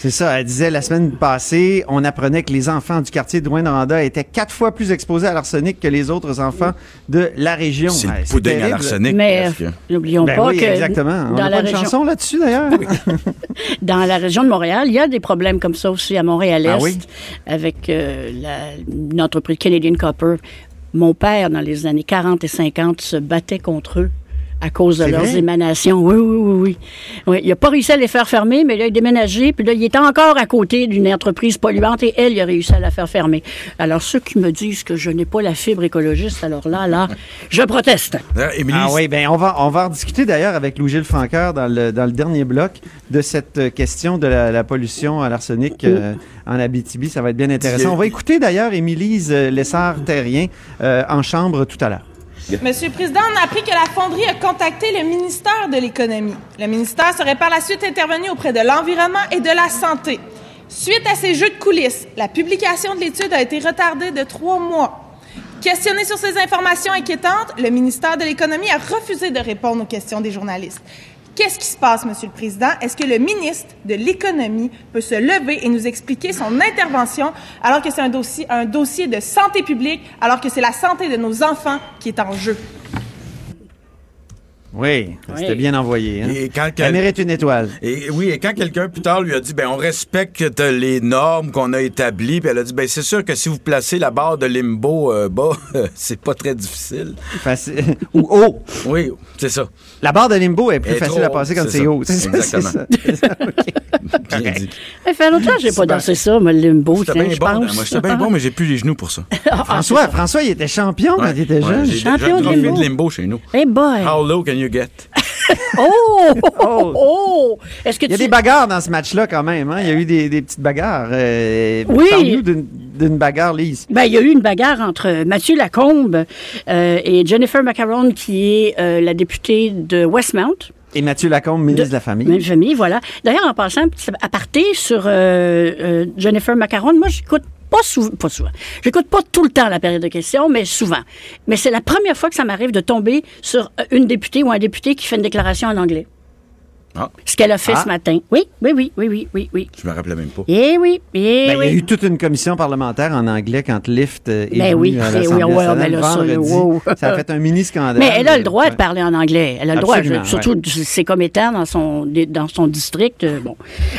C'est ça, elle disait la semaine passée, on apprenait que les enfants du quartier de Rouen-Noranda étaient quatre fois plus exposés à l'arsenic que les autres enfants de la région. C'est le pudding à l'arsenic. Mais n'oublions Ben pas oui, que exactement. On dans a la pas une région, chanson là-dessus d'ailleurs. dans la région de Montréal, il y a des problèmes comme ça aussi à Montréal-Est Ah oui? avec euh, la- une entreprise Canadian Copper. Mon père, dans les années 40 et 50, se battait contre eux à cause de leurs vrai? émanations. Oui, oui, oui, oui. Oui, il n'a pas réussi à les faire fermer, mais là, il a déménagé, puis là, il est encore à côté d'une entreprise polluante et elle, il a réussi à la faire fermer. Alors, ceux qui me disent que je n'ai pas la fibre écologiste, alors là, là, je proteste. D'ailleurs, Émilie, Ah oui, ben on va on va en discuter d'ailleurs avec Louis-Gilles Franqueur dans le, dans le dernier bloc de cette euh, question de la, la pollution à l'arsenic euh, en Abitibi. Ça va être bien intéressant. On va écouter d'ailleurs Émilise euh, Lessard-Terrien euh, en chambre tout à l'heure. Monsieur le Président, on a appris que la fonderie a contacté le ministère de l'Économie. Le ministère serait par la suite intervenu auprès de l'Environnement et de la Santé. Suite à ces jeux de coulisses, la publication de l'étude a été retardée de trois mois. Questionné sur ces informations inquiétantes, le ministère de l'Économie a refusé de répondre aux questions des journalistes. Qu'est-ce qui se passe, Monsieur le Président? Est-ce que le ministre de l'Économie peut se lever et nous expliquer son intervention alors que c'est un dossier, un dossier de santé publique, alors que c'est la santé de nos enfants qui est en jeu? Oui, c'était bien envoyé. hein. Et quand Elle quel- mérite une étoile. Et oui, et quand quelqu'un plus tard lui a dit, ben on respecte les normes qu'on a établies, puis elle a dit, ben c'est sûr que si vous placez la barre de limbo euh, bas, c'est pas très difficile. Facile. Ou haut. Oui, c'est ça. La barre de limbo est plus est facile trop à passer quand c'est haut. C'est ça, Exactement. ça. Ça. Bien dit. Ça fait longtemps que j'ai pas dansé ça, mais le limbo, tiens, bien je bon, pense. moi j'étais bien bon, mais j'ai plus les genoux pour ça. Ah, François, François, il était champion quand il était jeune. Champion de limbo. de limbo chez nous. Hey boy! How low can you get? Oh! Oh! oh! Est-ce que Il y a tu... des bagarres dans ce match-là quand même. Hein? Il y a eu des, des petites bagarres. Euh, Oui. Parle-nous d'une bagarre lisse. Ben, il y a eu une bagarre entre Mathieu Lacombe euh, et Jennifer Macaron, qui est euh, la députée de Westmount. Et Mathieu Lacombe, ministre de, la Famille. Même famille, voilà. D'ailleurs, en passant, petit aparté sur euh, euh, Jennifer Macaron, moi, j'écoute pas souvent, pas souvent. J'écoute pas tout le temps la période de questions, mais souvent. Mais c'est la première fois que ça m'arrive de tomber sur euh, une députée ou un député qui fait une déclaration en anglais. Ce qu'elle a fait Ah. ce matin. Oui, oui, oui, oui, oui, oui, oui. Je me rappelais même pas. Eh oui, eh Ben, oui. Il y a eu toute une commission parlementaire en anglais quand Lyft euh, est Ben venu oui, à l'Assemblée oui, ouais, nationale mais là, ça, vendredi. wow. Ça a fait un mini scandale. Mais elle a le droit de parler en anglais. Elle a le droit, surtout ouais. c'est comme étant dans son, dans son district. euh, bon.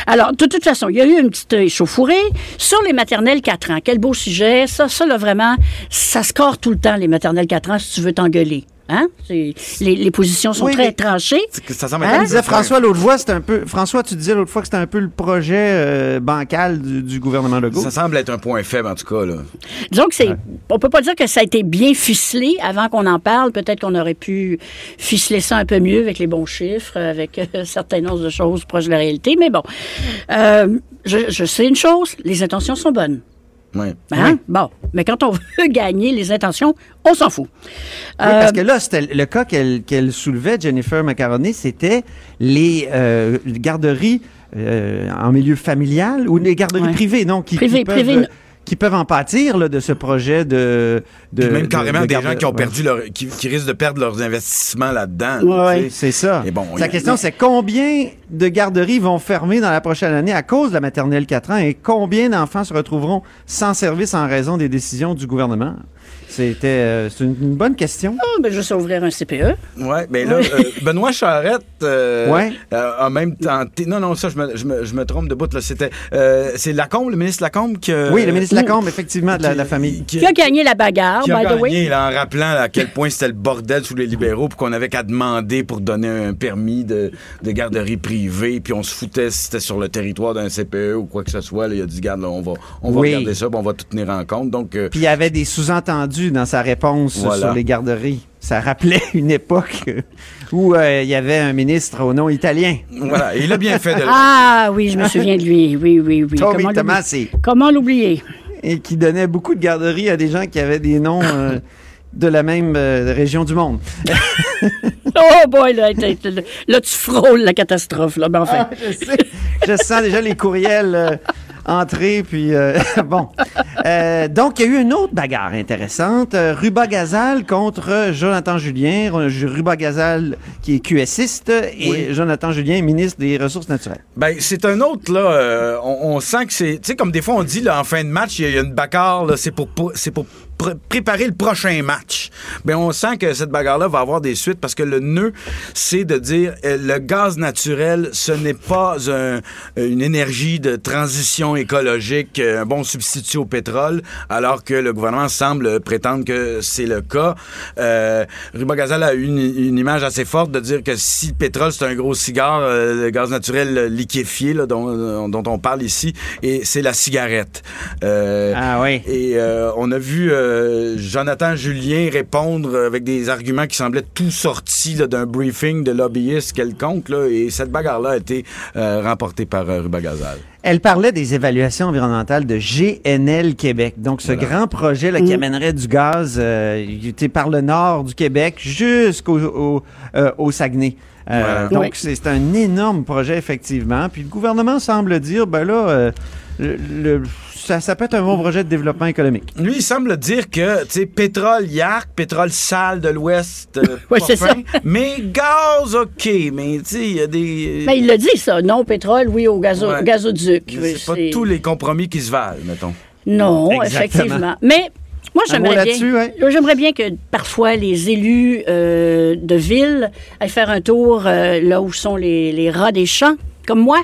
Alors, de toute façon, il y a eu une petite échauffourée sur les maternelles 4 ans. Quel beau sujet. Ça, ça là, vraiment, ça score tout le temps, les maternelles 4 ans, si tu veux t'engueuler. Hein? Les, les positions sont Oui, très tranchées. Ça semble Hein? Comme disait François l'autre fois, c'était un peu. François, tu disais l'autre fois que c'était un peu le projet euh, bancal du, du gouvernement Legault. Ça semble être un point faible, en tout cas. Là. Disons que c'est. On peut pas dire que ça a été bien ficelé avant qu'on en parle. Peut-être qu'on aurait pu ficeler ça un peu mieux avec les bons chiffres, avec euh, un certain nombre de choses proches de la réalité. Mais bon, Euh, je, je sais une chose, les intentions sont bonnes. Ouais. Hein? Bon, mais quand on veut gagner les intentions, on s'en fout. Oui, parce Euh, que là, c'était le cas qu'elle qu'elle soulevait, Jennifer Macaroni, c'était les euh, garderies euh, en milieu familial ou les garderies Ouais. privées, non? Qui, Privées, qui peuvent, privées, qui peuvent en pâtir là, de ce projet de. de même carrément de des gens qui ont ouais. perdu leur. qui, qui risquent de perdre leurs investissements là-dedans. Ouais. sais. C'est ça. Et bon, La question, c'est combien de garderies vont fermer dans la prochaine année à cause de la maternelle 4 ans et combien d'enfants se retrouveront sans service en raison des décisions du gouvernement? C'était euh, c'est une, une bonne question. ah, ben, juste ouvrir un CPE. Ouais, ben là, Oui. euh, Benoît Charette euh, Ouais. euh, a même tenté. Non, non, ça, je me, je me, je me trompe de bout. là. C'était. euh, c'est Lacombe, le ministre Lacombe, qui. a- oui, le ministre Lacombe, effectivement, de la, la famille. qui, Qui a gagné la bagarre, qui a by the way? gagné, là, en rappelant là, à quel point c'était le bordel sous les libéraux, puis qu'on avait qu'à demander pour donner un permis de, de garderie privée, puis on se foutait si c'était sur le territoire d'un CPE ou quoi que ce soit. là. il a dit, garde, là, on va, on va Oui. regarder ça, puis on va tout tenir en compte. Donc, euh, Puis il y avait des sous-entendus dans sa réponse Voilà. sur les garderies. Ça rappelait une époque où euh, il y avait un ministre au nom italien. voilà, il a bien fait de. Ah oui, je me souviens de lui. Oui, oui, oui. Tommy Comment l'oublier? Comment l'oublier? Et qui donnait beaucoup de garderies à des gens qui avaient des noms euh, de la même euh, région du monde. Oh boy, là, là, tu frôles la catastrophe. Là. Ben, enfin. je sais. Je sens déjà les courriels euh, entrer, puis euh, bon. Euh, donc, il y a eu une autre bagarre intéressante. Euh, Ruba Gazal contre Jonathan Julien. Ruba Gazal, qui est QSiste, et Oui. Jonathan Julien, ministre des Ressources naturelles. Ben, c'est un autre, là. euh, on, on sent que c'est. Tu sais, comme des fois, on dit, là, en fin de match, il y a- il y, a une bagarre, là, c'est pour, pour- c'est pour pr- préparer le prochain match. Ben, on sent que cette bagarre-là va avoir des suites parce que le nœud, c'est de dire euh, le gaz naturel, ce n'est pas un- une énergie de transition écologique, euh, un bon substitut au pétrole, alors que le gouvernement semble prétendre que c'est le cas. Euh, Ruba Gazal a eu une, une image assez forte de dire que si le pétrole, c'est un gros cigare, euh, le gaz naturel liquéfié, là, dont, euh, dont on parle ici, et c'est la cigarette. Ah oui. et on a vu euh, Jonathan Julien répondre avec des arguments qui semblaient tout sortis d'un briefing de lobbyiste quelconque. Là, et cette bagarre-là a été euh, remportée par euh, Ruba Gazal. Elle parlait des évaluations environnementales de GNL Québec. Donc, ce grand projet là, qui amènerait du gaz euh, par le nord du Québec jusqu'au au, euh, au Saguenay. Euh, Voilà. Donc, Oui. c'est c'est un énorme projet, effectivement. Puis le gouvernement semble dire, ben là, euh, le- le- ça, ça peut être un bon projet de développement économique. Lui, il semble dire que, tu sais, pétrole Yark, pétrole sale de l'Ouest, euh, Ouais, c'est ça. mais gaz, OK, mais tu sais, il y a des... Ben, il l'a dit, ça. Non au pétrole, oui au gazo- Ouais. gazoduc. C'est pas tous les compromis qui se valent, mettons. Non, Exactement. effectivement. Mais moi, j'aimerais là-dessus, bien, ouais. J'aimerais bien que parfois les élus euh, de ville aillent faire un tour euh, là où sont les, les rats des champs. Comme moi.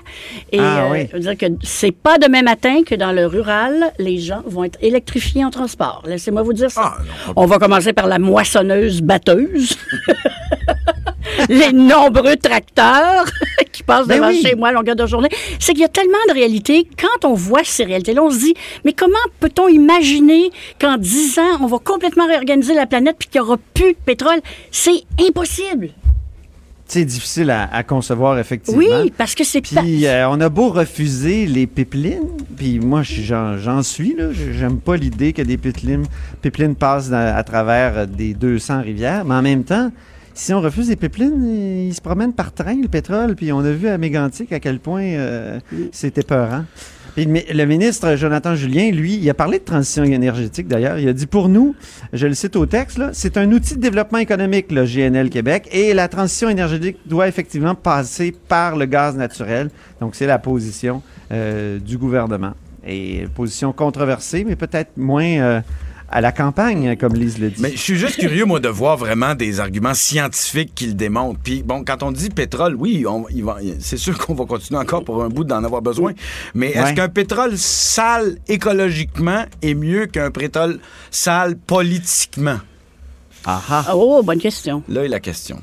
Et Ah, euh, je veux dire que c'est pas demain matin que dans le rural, les gens vont être électrifiés en transport. Laissez-moi vous dire ça. Ah, non, On va commencer par la moissonneuse batteuse. les nombreux tracteurs qui passent Ben devant oui. chez moi à longueur de journée. C'est qu'il y a tellement de réalités. Quand on voit ces réalités-là, on se dit, mais comment peut-on imaginer qu'en 10 ans, on va complètement réorganiser la planète puis qu'il n'y aura plus de pétrole? C'est impossible. C'est difficile à, à concevoir, effectivement. Oui, parce que c'est. Puis euh, on a beau refuser les pipelines, puis moi j'en suis là, j'aime pas l'idée que des pipelines, pipelines passent dans- à travers euh, des 200 rivières, mais en même temps, si on refuse les pipelines, ils se promènent par train, le pétrole, puis on a vu à Mégantic à quel point euh, c'était peurant. Puis le mi- le ministre Jonathan Julien, lui, il a parlé de transition énergétique d'ailleurs. Il a dit pour nous, je le cite au texte, c'est un outil de développement économique, le GNL Québec, et la transition énergétique doit effectivement passer par le gaz naturel. Donc c'est la position euh, du gouvernement. Et position controversée, mais peut-être moins euh, à la campagne, comme Lise le dit. Mais je suis juste curieux, moi, de voir vraiment des arguments scientifiques qui le démontrent. Puis, bon, quand on dit pétrole, oui, on, il va- c'est sûr qu'on va continuer encore pour un bout d'en avoir besoin. Mais est-ce Ouais. qu'un pétrole sale écologiquement est mieux qu'un pétrole sale politiquement? Ah Oh, bonne question. Là est la question.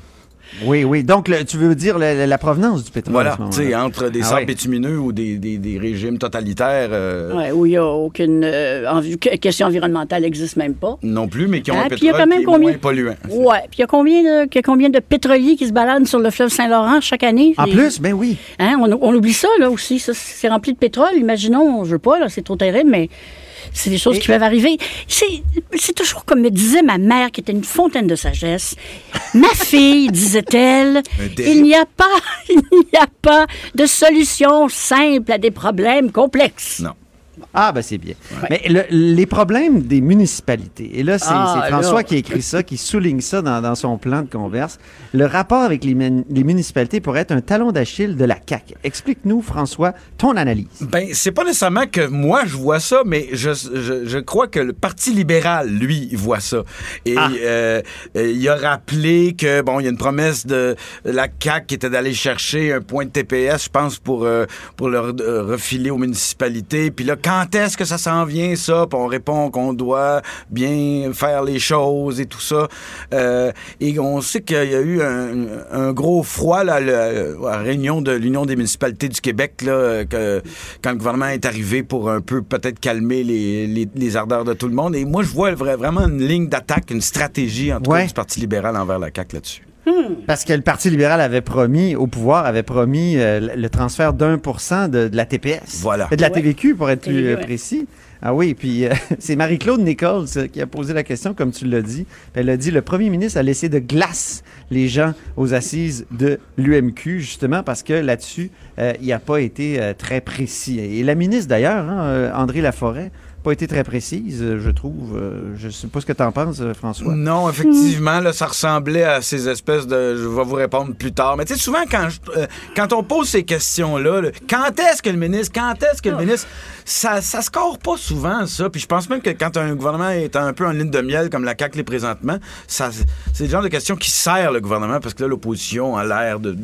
Oui, oui. Donc, le- tu veux dire la, la provenance du pétrole Voilà, tu sais, entre des Ah sables ouais. bitumineux ou des, des- des régimes totalitaires euh, Ouais, où il n'y a aucune euh, question environnementale n'existe même pas. non plus, mais qui ont Ah, un y a quand même qui est combien- moins polluant. Ouais. Puis il y a combien de, y a combien de pétroliers qui se baladent sur le fleuve Saint-Laurent chaque année? En Les- plus, ben oui. Hein, on, on oublie ça, là, aussi. Ça, c'est rempli de pétrole. Imaginons, je veux pas, là, c'est trop terrible, mais c'est des choses qui peuvent arriver. C'est c'est toujours comme me disait ma mère, qui était une fontaine de sagesse. Ma fille, disait-elle, il n'y a pas, il n'y a pas de solution simple à des problèmes complexes. Non. Ah, ben c'est bien. Mais le- les problèmes des municipalités, et là, c'est Ah, François qui a écrit ça, qui souligne ça dans, dans son plan de converse. Le rapport avec les, mun- les municipalités pourrait être un talon d'Achille de la CAQ. Explique-nous, François, ton analyse. Ben, c'est pas nécessairement que moi je vois ça, mais je, je, je crois que le Parti libéral, lui, voit ça. Et euh, euh, il a rappelé que, bon, il y a une promesse de la CAQ qui était d'aller chercher un point de TPS, je pense, pour, euh, pour le euh, refiler aux municipalités. Puis là, quand est-ce que ça s'en vient, ça? Puis on répond qu'on doit bien faire les choses et tout ça. Euh, et on sait qu'il y a eu un, un gros froid là, le- à la réunion de l'Union des municipalités du Québec, là, que, quand le gouvernement est arrivé pour un peu peut-être calmer les, les, les ardeurs de tout le monde. Et moi, je vois vra- vraiment une ligne d'attaque, une stratégie, en tout cas, du Parti libéral envers la CAQ là-dessus. Parce que le Parti libéral avait promis, au pouvoir, avait promis euh, le- transfert d'un pour cent de, de la TPS. Voilà. De la Ouais. TVQ, pour être plus TVQ, euh, ouais. précis. Ah oui, puis euh, c'est Marie-Claude Nichols qui a posé la question, comme tu l'as dit. Elle a dit le premier ministre a laissé de glace les gens aux assises de l'UMQ, justement, parce que là-dessus, euh, il n'a pas été euh, très précis. Et la ministre, d'ailleurs, hein, André Laforêt, pas été très précise, euh, je trouve. Euh, je sais pas ce que tu en penses, euh, François. Non, effectivement, là, ça ressemblait à ces espèces de. Je vais vous répondre plus tard. Mais tu sais, souvent, quand, je- euh, quand on pose ces questions-là, là, quand est-ce que le ministre, quand est-ce que le ministre, ça, ça score pas souvent, ça. Puis je pense même que quand un gouvernement est un peu en ligne de miel, comme la CAQ l'est présentement, ça, c'est le genre de questions qui sert le gouvernement parce que là, l'opposition a l'air de,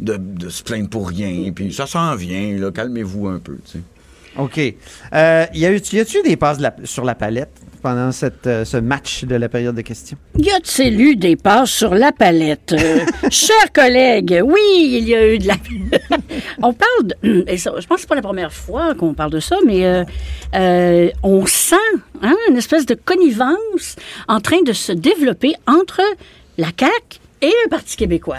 de, de se plaindre pour rien. Puis ça s'en vient, là. Calmez-vous un peu, tu sais. OK. Euh, y a-tu des passes de la- sur la palette pendant cette, euh, ce match de la période de questions? Y a-t-il eu des passes sur la palette? Euh, chers collègues, oui, il y a eu de la... on parle de... et ça, je pense que c'est pas la première fois qu'on parle de ça, mais euh, euh, on sent hein, une espèce de connivence en train de se développer entre la CAQ et le Parti québécois.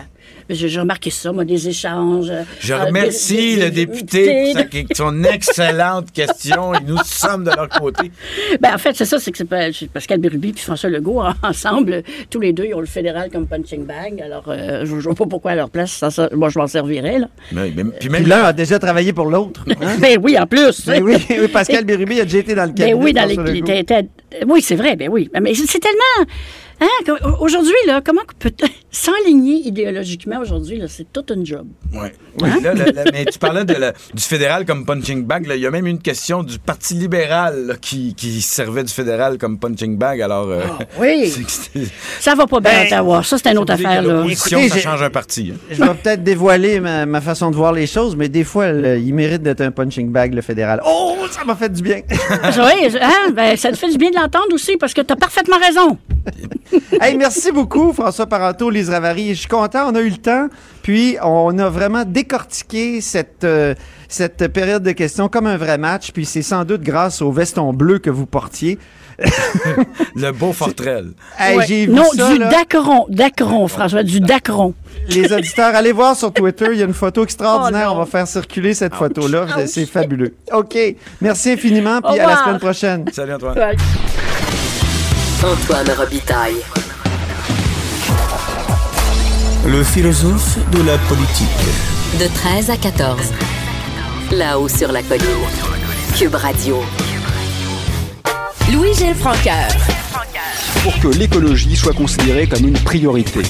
J'ai remarqué ça, moi, des échanges. Je euh, remercie des- des- le député pour son excellente question et nous sommes de leur côté. Ben, en fait, c'est ça, c'est que c'est pas- c'est Pascal Bérubé puis François Legault, en- ensemble, tous les deux, ils ont le fédéral comme punching bag. Alors, euh, je ne vois pas pourquoi à leur place, ça, ça- moi, je m'en servirais, là. Mais, mais- puis même l'un a déjà travaillé pour l'autre. hein? Ben oui, en plus. Ben oui, oui, Pascal Bérubé a déjà été dans le cabinet. Ben oui, dans les, était- oui, c'est vrai, ben oui. Mais c'est tellement. Hein, aujourd'hui, là, comment on peut s'enligner idéologiquement aujourd'hui, là, c'est tout un job. Ouais. Oui, là, le- le- mais tu parlais de la- du fédéral comme punching bag. là. Il y a même une question du Parti libéral là, qui, qui servait du fédéral comme punching bag. Alors, euh, oui. que c'était- Ça va pas bien à Ben, Ottawa. Ça, c'est une autre affaire, là. Écoutez, ça change un parti. hein. Je vais peut-être dévoiler ma, ma façon de voir les choses, mais des fois, le- il mérite d'être un punching bag, le fédéral. Oh, ça m'a fait du bien. oui, hein, ben, ça te fait du bien de l'entendre aussi parce que tu as parfaitement raison. hey, merci beaucoup, François Parenteau, Lise Ravary. Je suis content, on a eu le temps. Puis, on a vraiment décortiqué cette, euh, cette période de questions comme un vrai match. Puis, c'est sans doute grâce au veston bleu que vous portiez. Le beau Fortrel. Hey, Ouais. J'ai vu non, ça, du là. Dacron, Dacron, François, du Dacron. Les auditeurs, allez voir sur Twitter, il y a une photo extraordinaire. Oh on va faire circuler cette photo-là. C'est- C'est fabuleux. OK. Merci infiniment, puis à la semaine prochaine. Salut Antoine. Antoine Robitaille. Le philosophe de la politique. De 13 à 14. Là-haut sur la colline. Cube Radio. Louis-Gilles Francaire. Pour que l'écologie soit considérée comme une priorité.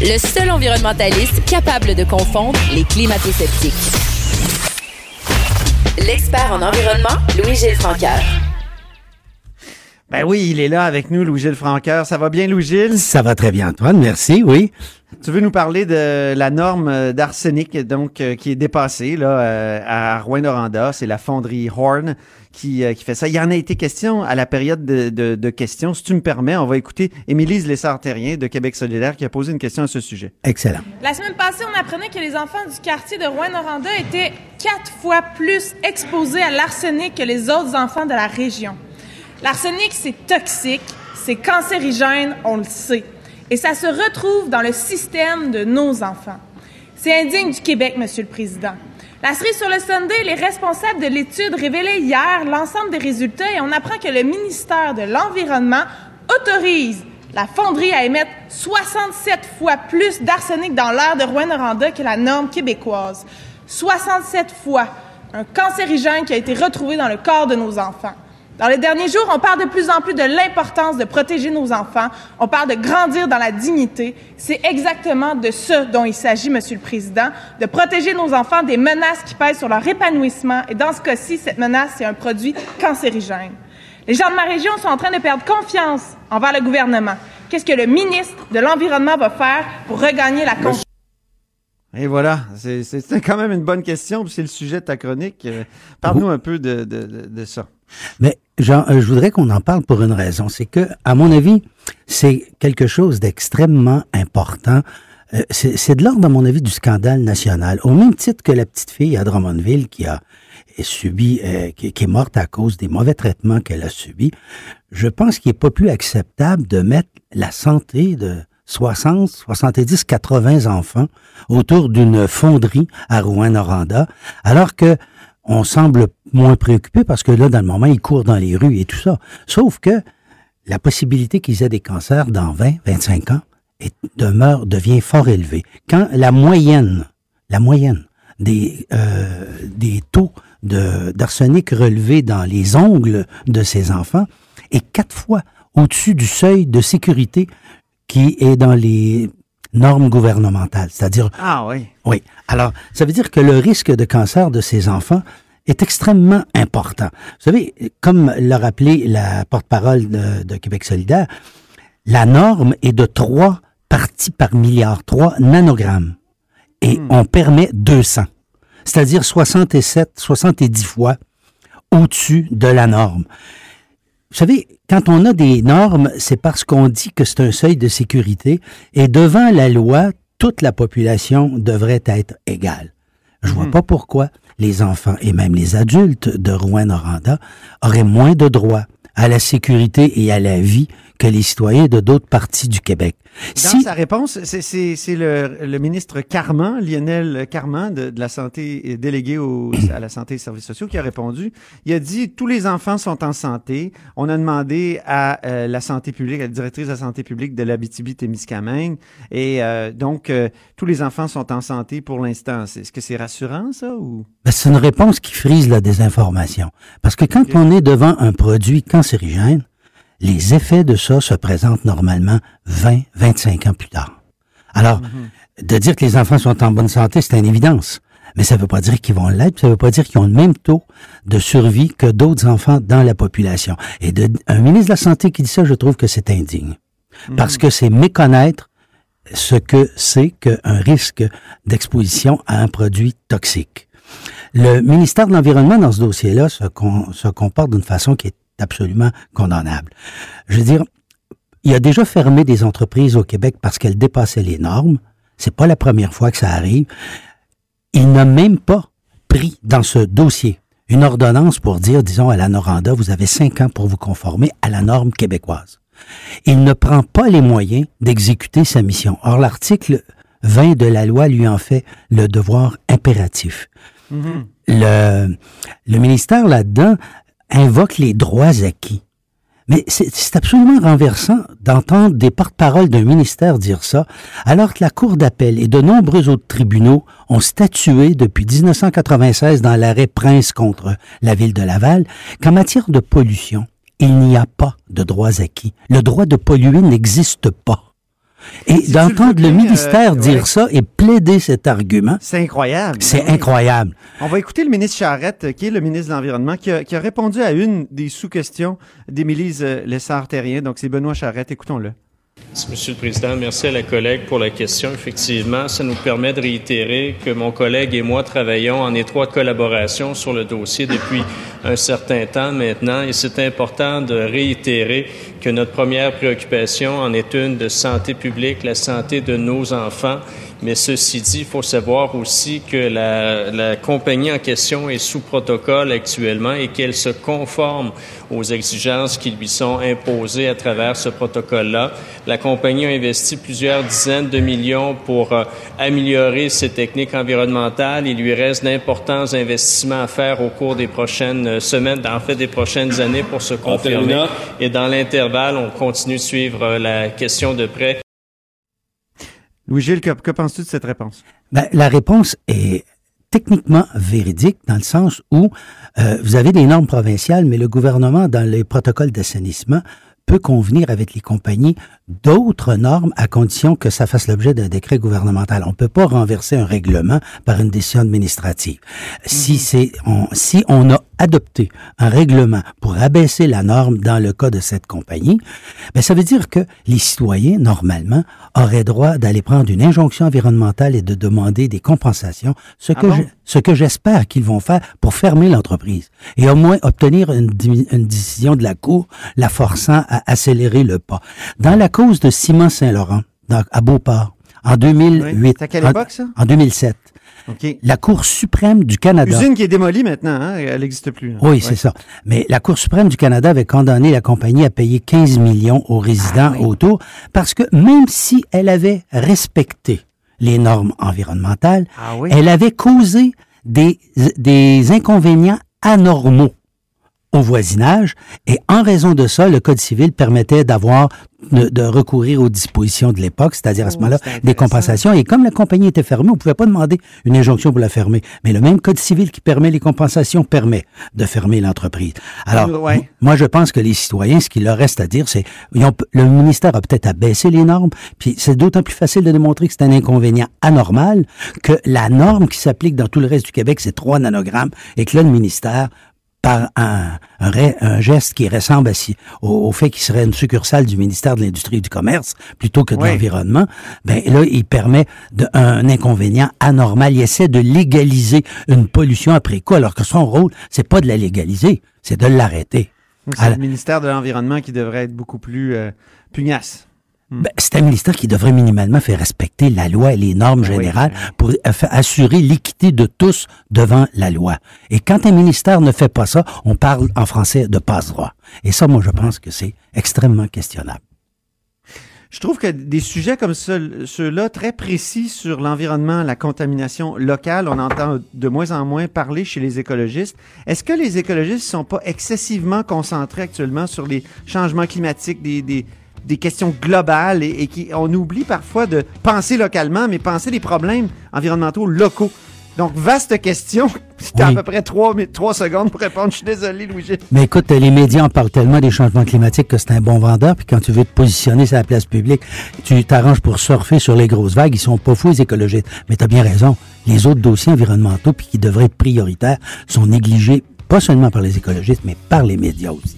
Le seul environnementaliste capable de confondre les climato-sceptiques. L'expert en environnement, Louis-Gilles Francaire. Ben oui, il est là avec nous, Louis-Gilles Franqueur. Ça va bien, Louis-Gilles? Ça va très bien, Antoine. Merci, oui. Tu veux nous parler de la norme d'arsenic, donc, euh, qui est dépassée, là, euh, à Rouen-Noranda. C'est la fonderie Horn qui, euh, qui fait ça. Il y en a été question à la période de, de- de questions. Si tu me permets, on va écouter Émilise Lessard-Terrien de Québec solidaire qui a posé une question à ce sujet. Excellent. La semaine passée, on apprenait que les enfants du quartier de Rouen-Noranda étaient quatre fois plus exposés à l'arsenic que les autres enfants de la région. L'arsenic, c'est toxique, c'est cancérigène, on le sait. Et ça se retrouve dans le système de nos enfants. C'est indigne du Québec, Monsieur le Président. La cerise sur le Sunday, les responsables de l'étude révélaient hier l'ensemble des résultats et on apprend que le ministère de l'Environnement autorise la fonderie à émettre 67 fois plus d'arsenic dans l'air de Rouen-Noranda que la norme québécoise. 67 fois un cancérigène qui a été retrouvé dans le corps de nos enfants. Dans les derniers jours, on parle de plus en plus de l'importance de protéger nos enfants. On parle de grandir dans la dignité. C'est exactement de ce dont il s'agit, Monsieur le Président, de protéger nos enfants des menaces qui pèsent sur leur épanouissement. Et dans ce cas-ci, cette menace, c'est un produit cancérigène. Les gens de ma région sont en train de perdre confiance envers le gouvernement. Qu'est-ce que le ministre de l'Environnement va faire pour regagner la confiance? Et voilà, c'est c'est quand même une bonne question, puis c'est le sujet de ta chronique. Euh, Parle-nous un peu de, de, de, de ça. Mais Jean, euh, je voudrais qu'on en parle pour une raison. C'est que, à mon avis, c'est quelque chose d'extrêmement important. Euh, c'est c'est de l'ordre, à mon avis, du scandale national. Au même titre que la petite fille à Drummondville qui a subi, euh, qui, qui est morte à cause des mauvais traitements qu'elle a subis, je pense qu'il est pas plus acceptable de mettre la santé de 60, 70, 80 enfants autour d'une fonderie à Rouen-Noranda, alors que on semble moins préoccupé parce que là, dans le moment, ils courent dans les rues et tout ça. Sauf que la possibilité qu'ils aient des cancers dans 20, 25 ans demeure, devient fort élevée. Quand la moyenne, la moyenne des, euh, taux d'arsenic relevés dans les ongles de ces enfants est quatre fois au-dessus du seuil de sécurité qui est dans les normes gouvernementales. C'est-à-dire Ah oui. oui. Alors, ça veut dire que le risque de cancer de ces enfants est extrêmement important. Vous savez, comme l'a rappelé la porte-parole de, de Québec solidaire, la norme est de 3 parties par milliard, 3 nanogrammes. Et on permet 200. C'est-à-dire 67, 70 fois au-dessus de la norme. Vous savez, quand on a des normes, c'est parce qu'on dit que c'est un seuil de sécurité et devant la loi, toute la population devrait être égale. Je vois pas pourquoi les enfants et même les adultes de Rouen-Noranda auraient moins de droits à la sécurité et à la vie que les citoyens de d'autres parties du Québec. Dans sa réponse, c'est- le, le ministre Carman, Lionel Carman, de, de la santé, délégué au- à la santé et services sociaux, qui a répondu. Il a dit tous les enfants sont en santé. On a demandé à euh, la santé publique, à la directrice de la santé publique de l'Abitibi-Témiscamingue, et euh, donc euh, tous les enfants sont en santé pour l'instant. Est-ce que c'est rassurant ça ou? Ben, c'est une réponse qui frise la désinformation. Parce que quand on est devant un produit cancérigène, les effets de ça se présentent normalement 20, 25 ans plus tard. Alors, de dire que les enfants sont en bonne santé, c'est une évidence. Mais ça ne veut pas dire qu'ils vont l'être, ça ne veut pas dire qu'ils ont le même taux de survie que d'autres enfants dans la population. Et de, un ministre de la Santé qui dit ça, je trouve que c'est indigne. Parce que c'est méconnaître ce que c'est qu'un risque d'exposition à un produit toxique. Le ministère de l'Environnement, dans ce dossier-là, se, se comporte d'une façon qui est absolument condamnable. Je veux dire, il a déjà fermé des entreprises au Québec parce qu'elles dépassaient les normes. C'est pas la première fois que ça arrive. Il n'a même pas pris dans ce dossier une ordonnance pour dire, disons, à la Noranda, vous avez cinq ans pour vous conformer à la norme québécoise. Il ne prend pas les moyens d'exécuter sa mission. Or, l'article 20 de la loi lui en fait le devoir impératif. Le, le ministère là-dedans invoque les droits acquis. Mais c'est absolument renversant d'entendre des porte-paroles d'un ministère dire ça, alors que la Cour d'appel et de nombreux autres tribunaux ont statué depuis 1996 dans l'arrêt Prince contre la ville de Laval qu'en matière de pollution, il n'y a pas de droits acquis. Le droit de polluer n'existe pas. Et d'entendre le ministère euh, dire ouais. ça et plaider cet argument, C'est incroyable. c'est Ben oui. incroyable. On va écouter le ministre Charrette, euh, qui est le ministre de l'Environnement, qui a, qui a répondu à une des sous-questions d'Émilise euh, Lessard-Terrien. Donc, c'est Benoît Charrette. Écoutons-le. Monsieur le Président. Merci à la collègue pour la question. Effectivement, ça nous permet de réitérer que mon collègue et moi travaillons en étroite collaboration sur le dossier depuis un certain temps maintenant et c'est important de réitérer que notre première préoccupation en est une de santé publique, la santé de nos enfants. Mais ceci dit, il faut savoir aussi que la, la compagnie en question est sous protocole actuellement et qu'elle se conforme aux exigences qui lui sont imposées à travers ce protocole-là. La compagnie a investi plusieurs dizaines de millions pour euh, améliorer ses techniques environnementales. Il lui reste d'importants investissements à faire au cours des prochaines euh, semaines, en fait des prochaines années pour se confirmer. Et dans l'intervalle, on continue de suivre euh, la question de près. Louis-Gilles, que, que penses-tu de cette réponse? Ben, la réponse est techniquement véridique dans le sens où euh, vous avez des normes provinciales, mais le gouvernement, dans les protocoles d'assainissement, peut convenir avec les compagnies d'autres normes à condition que ça fasse l'objet d'un décret gouvernemental. On ne peut pas renverser un règlement par une décision administrative. Si c'est on, si on a adopté un règlement pour abaisser la norme dans le cas de cette compagnie, ben ça veut dire que les citoyens normalement auraient droit d'aller prendre une injonction environnementale et de demander des compensations, ce Ah que bon? je- ce que j'espère qu'ils vont faire pour fermer l'entreprise et au moins obtenir une, une décision de la Cour la forçant à accélérer le pas. Dans la cause de Simon Saint-Laurent, à Beauport, en 2008. Oui. C'est à quelle en- époque, ça? En 2007. OK. La Cour suprême du Canada. Usine qui est démolie maintenant, hein? elle n'existe plus. Oui, Ouais. c'est ça. Mais la Cour suprême du Canada avait condamné la compagnie à payer 15 millions aux résidents autour parce que même si elle avait respecté les normes environnementales, Ah oui? elle avait causé des, des inconvénients anormaux au voisinage et en raison de ça, le Code civil permettait d'avoir de, de recourir aux dispositions de l'époque, c'est-à-dire à ce Oh, moment-là des compensations. Et comme la compagnie était fermée, on ne pouvait pas demander une injonction pour la fermer. Mais le même Code civil qui permet les compensations permet de fermer l'entreprise. Alors, Euh, ouais. moi, je pense que les citoyens, ce qu'il leur reste à dire, c'est le ministère a peut-être à baisser les normes, puis c'est d'autant plus facile de démontrer que c'est un inconvénient anormal que la norme qui s'applique dans tout le reste du Québec, c'est 3 nanogrammes, et que là, le ministère par un, un, geste qui ressemble à au, au fait qu'il serait une succursale du ministère de l'Industrie et du Commerce plutôt que de Oui. l'Environnement, ben là, il permet de, un inconvénient anormal. Il essaie de légaliser une pollution après coup, alors que son rôle, c'est pas de la légaliser, c'est de l'arrêter. C'est le ministère de l'Environnement qui devrait être beaucoup plus euh, pugnace. Ben, c'est un ministère qui devrait minimalement faire respecter la loi et les normes générales pour euh, assurer l'équité de tous devant la loi. Et quand un ministère ne fait pas ça, on parle en français de passe-droit. Et ça, moi, je pense que c'est extrêmement questionnable. Je trouve que des sujets comme ce- ceux-là, très précis sur l'environnement, la contamination locale, on entend de moins en moins parler chez les écologistes. Est-ce que les écologistes ne sont pas excessivement concentrés actuellement sur les changements climatiques, des, des, des questions globales et, et qui on oublie parfois de penser localement, mais penser les problèmes environnementaux locaux? Donc, vaste question. C'était à Oui. peu près trois, trois secondes pour répondre. Je suis désolé, Louis. Mais écoute, les médias en parlent tellement des changements climatiques que c'est un bon vendeur. Puis quand tu veux te positionner sur la place publique, tu t'arranges pour surfer sur les grosses vagues. Ils sont pas fous, les écologistes. Mais tu as bien raison. Les autres dossiers environnementaux, puis qui devraient être prioritaires, sont négligés pas seulement par les écologistes, mais par les médias aussi.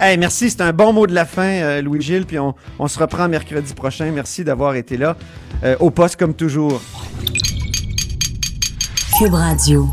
Hey, merci, c'est un bon mot de la fin, euh, Louis-Gilles, puis on, on se reprend mercredi prochain. Merci d'avoir été là, euh, au poste comme toujours. Cube Radio.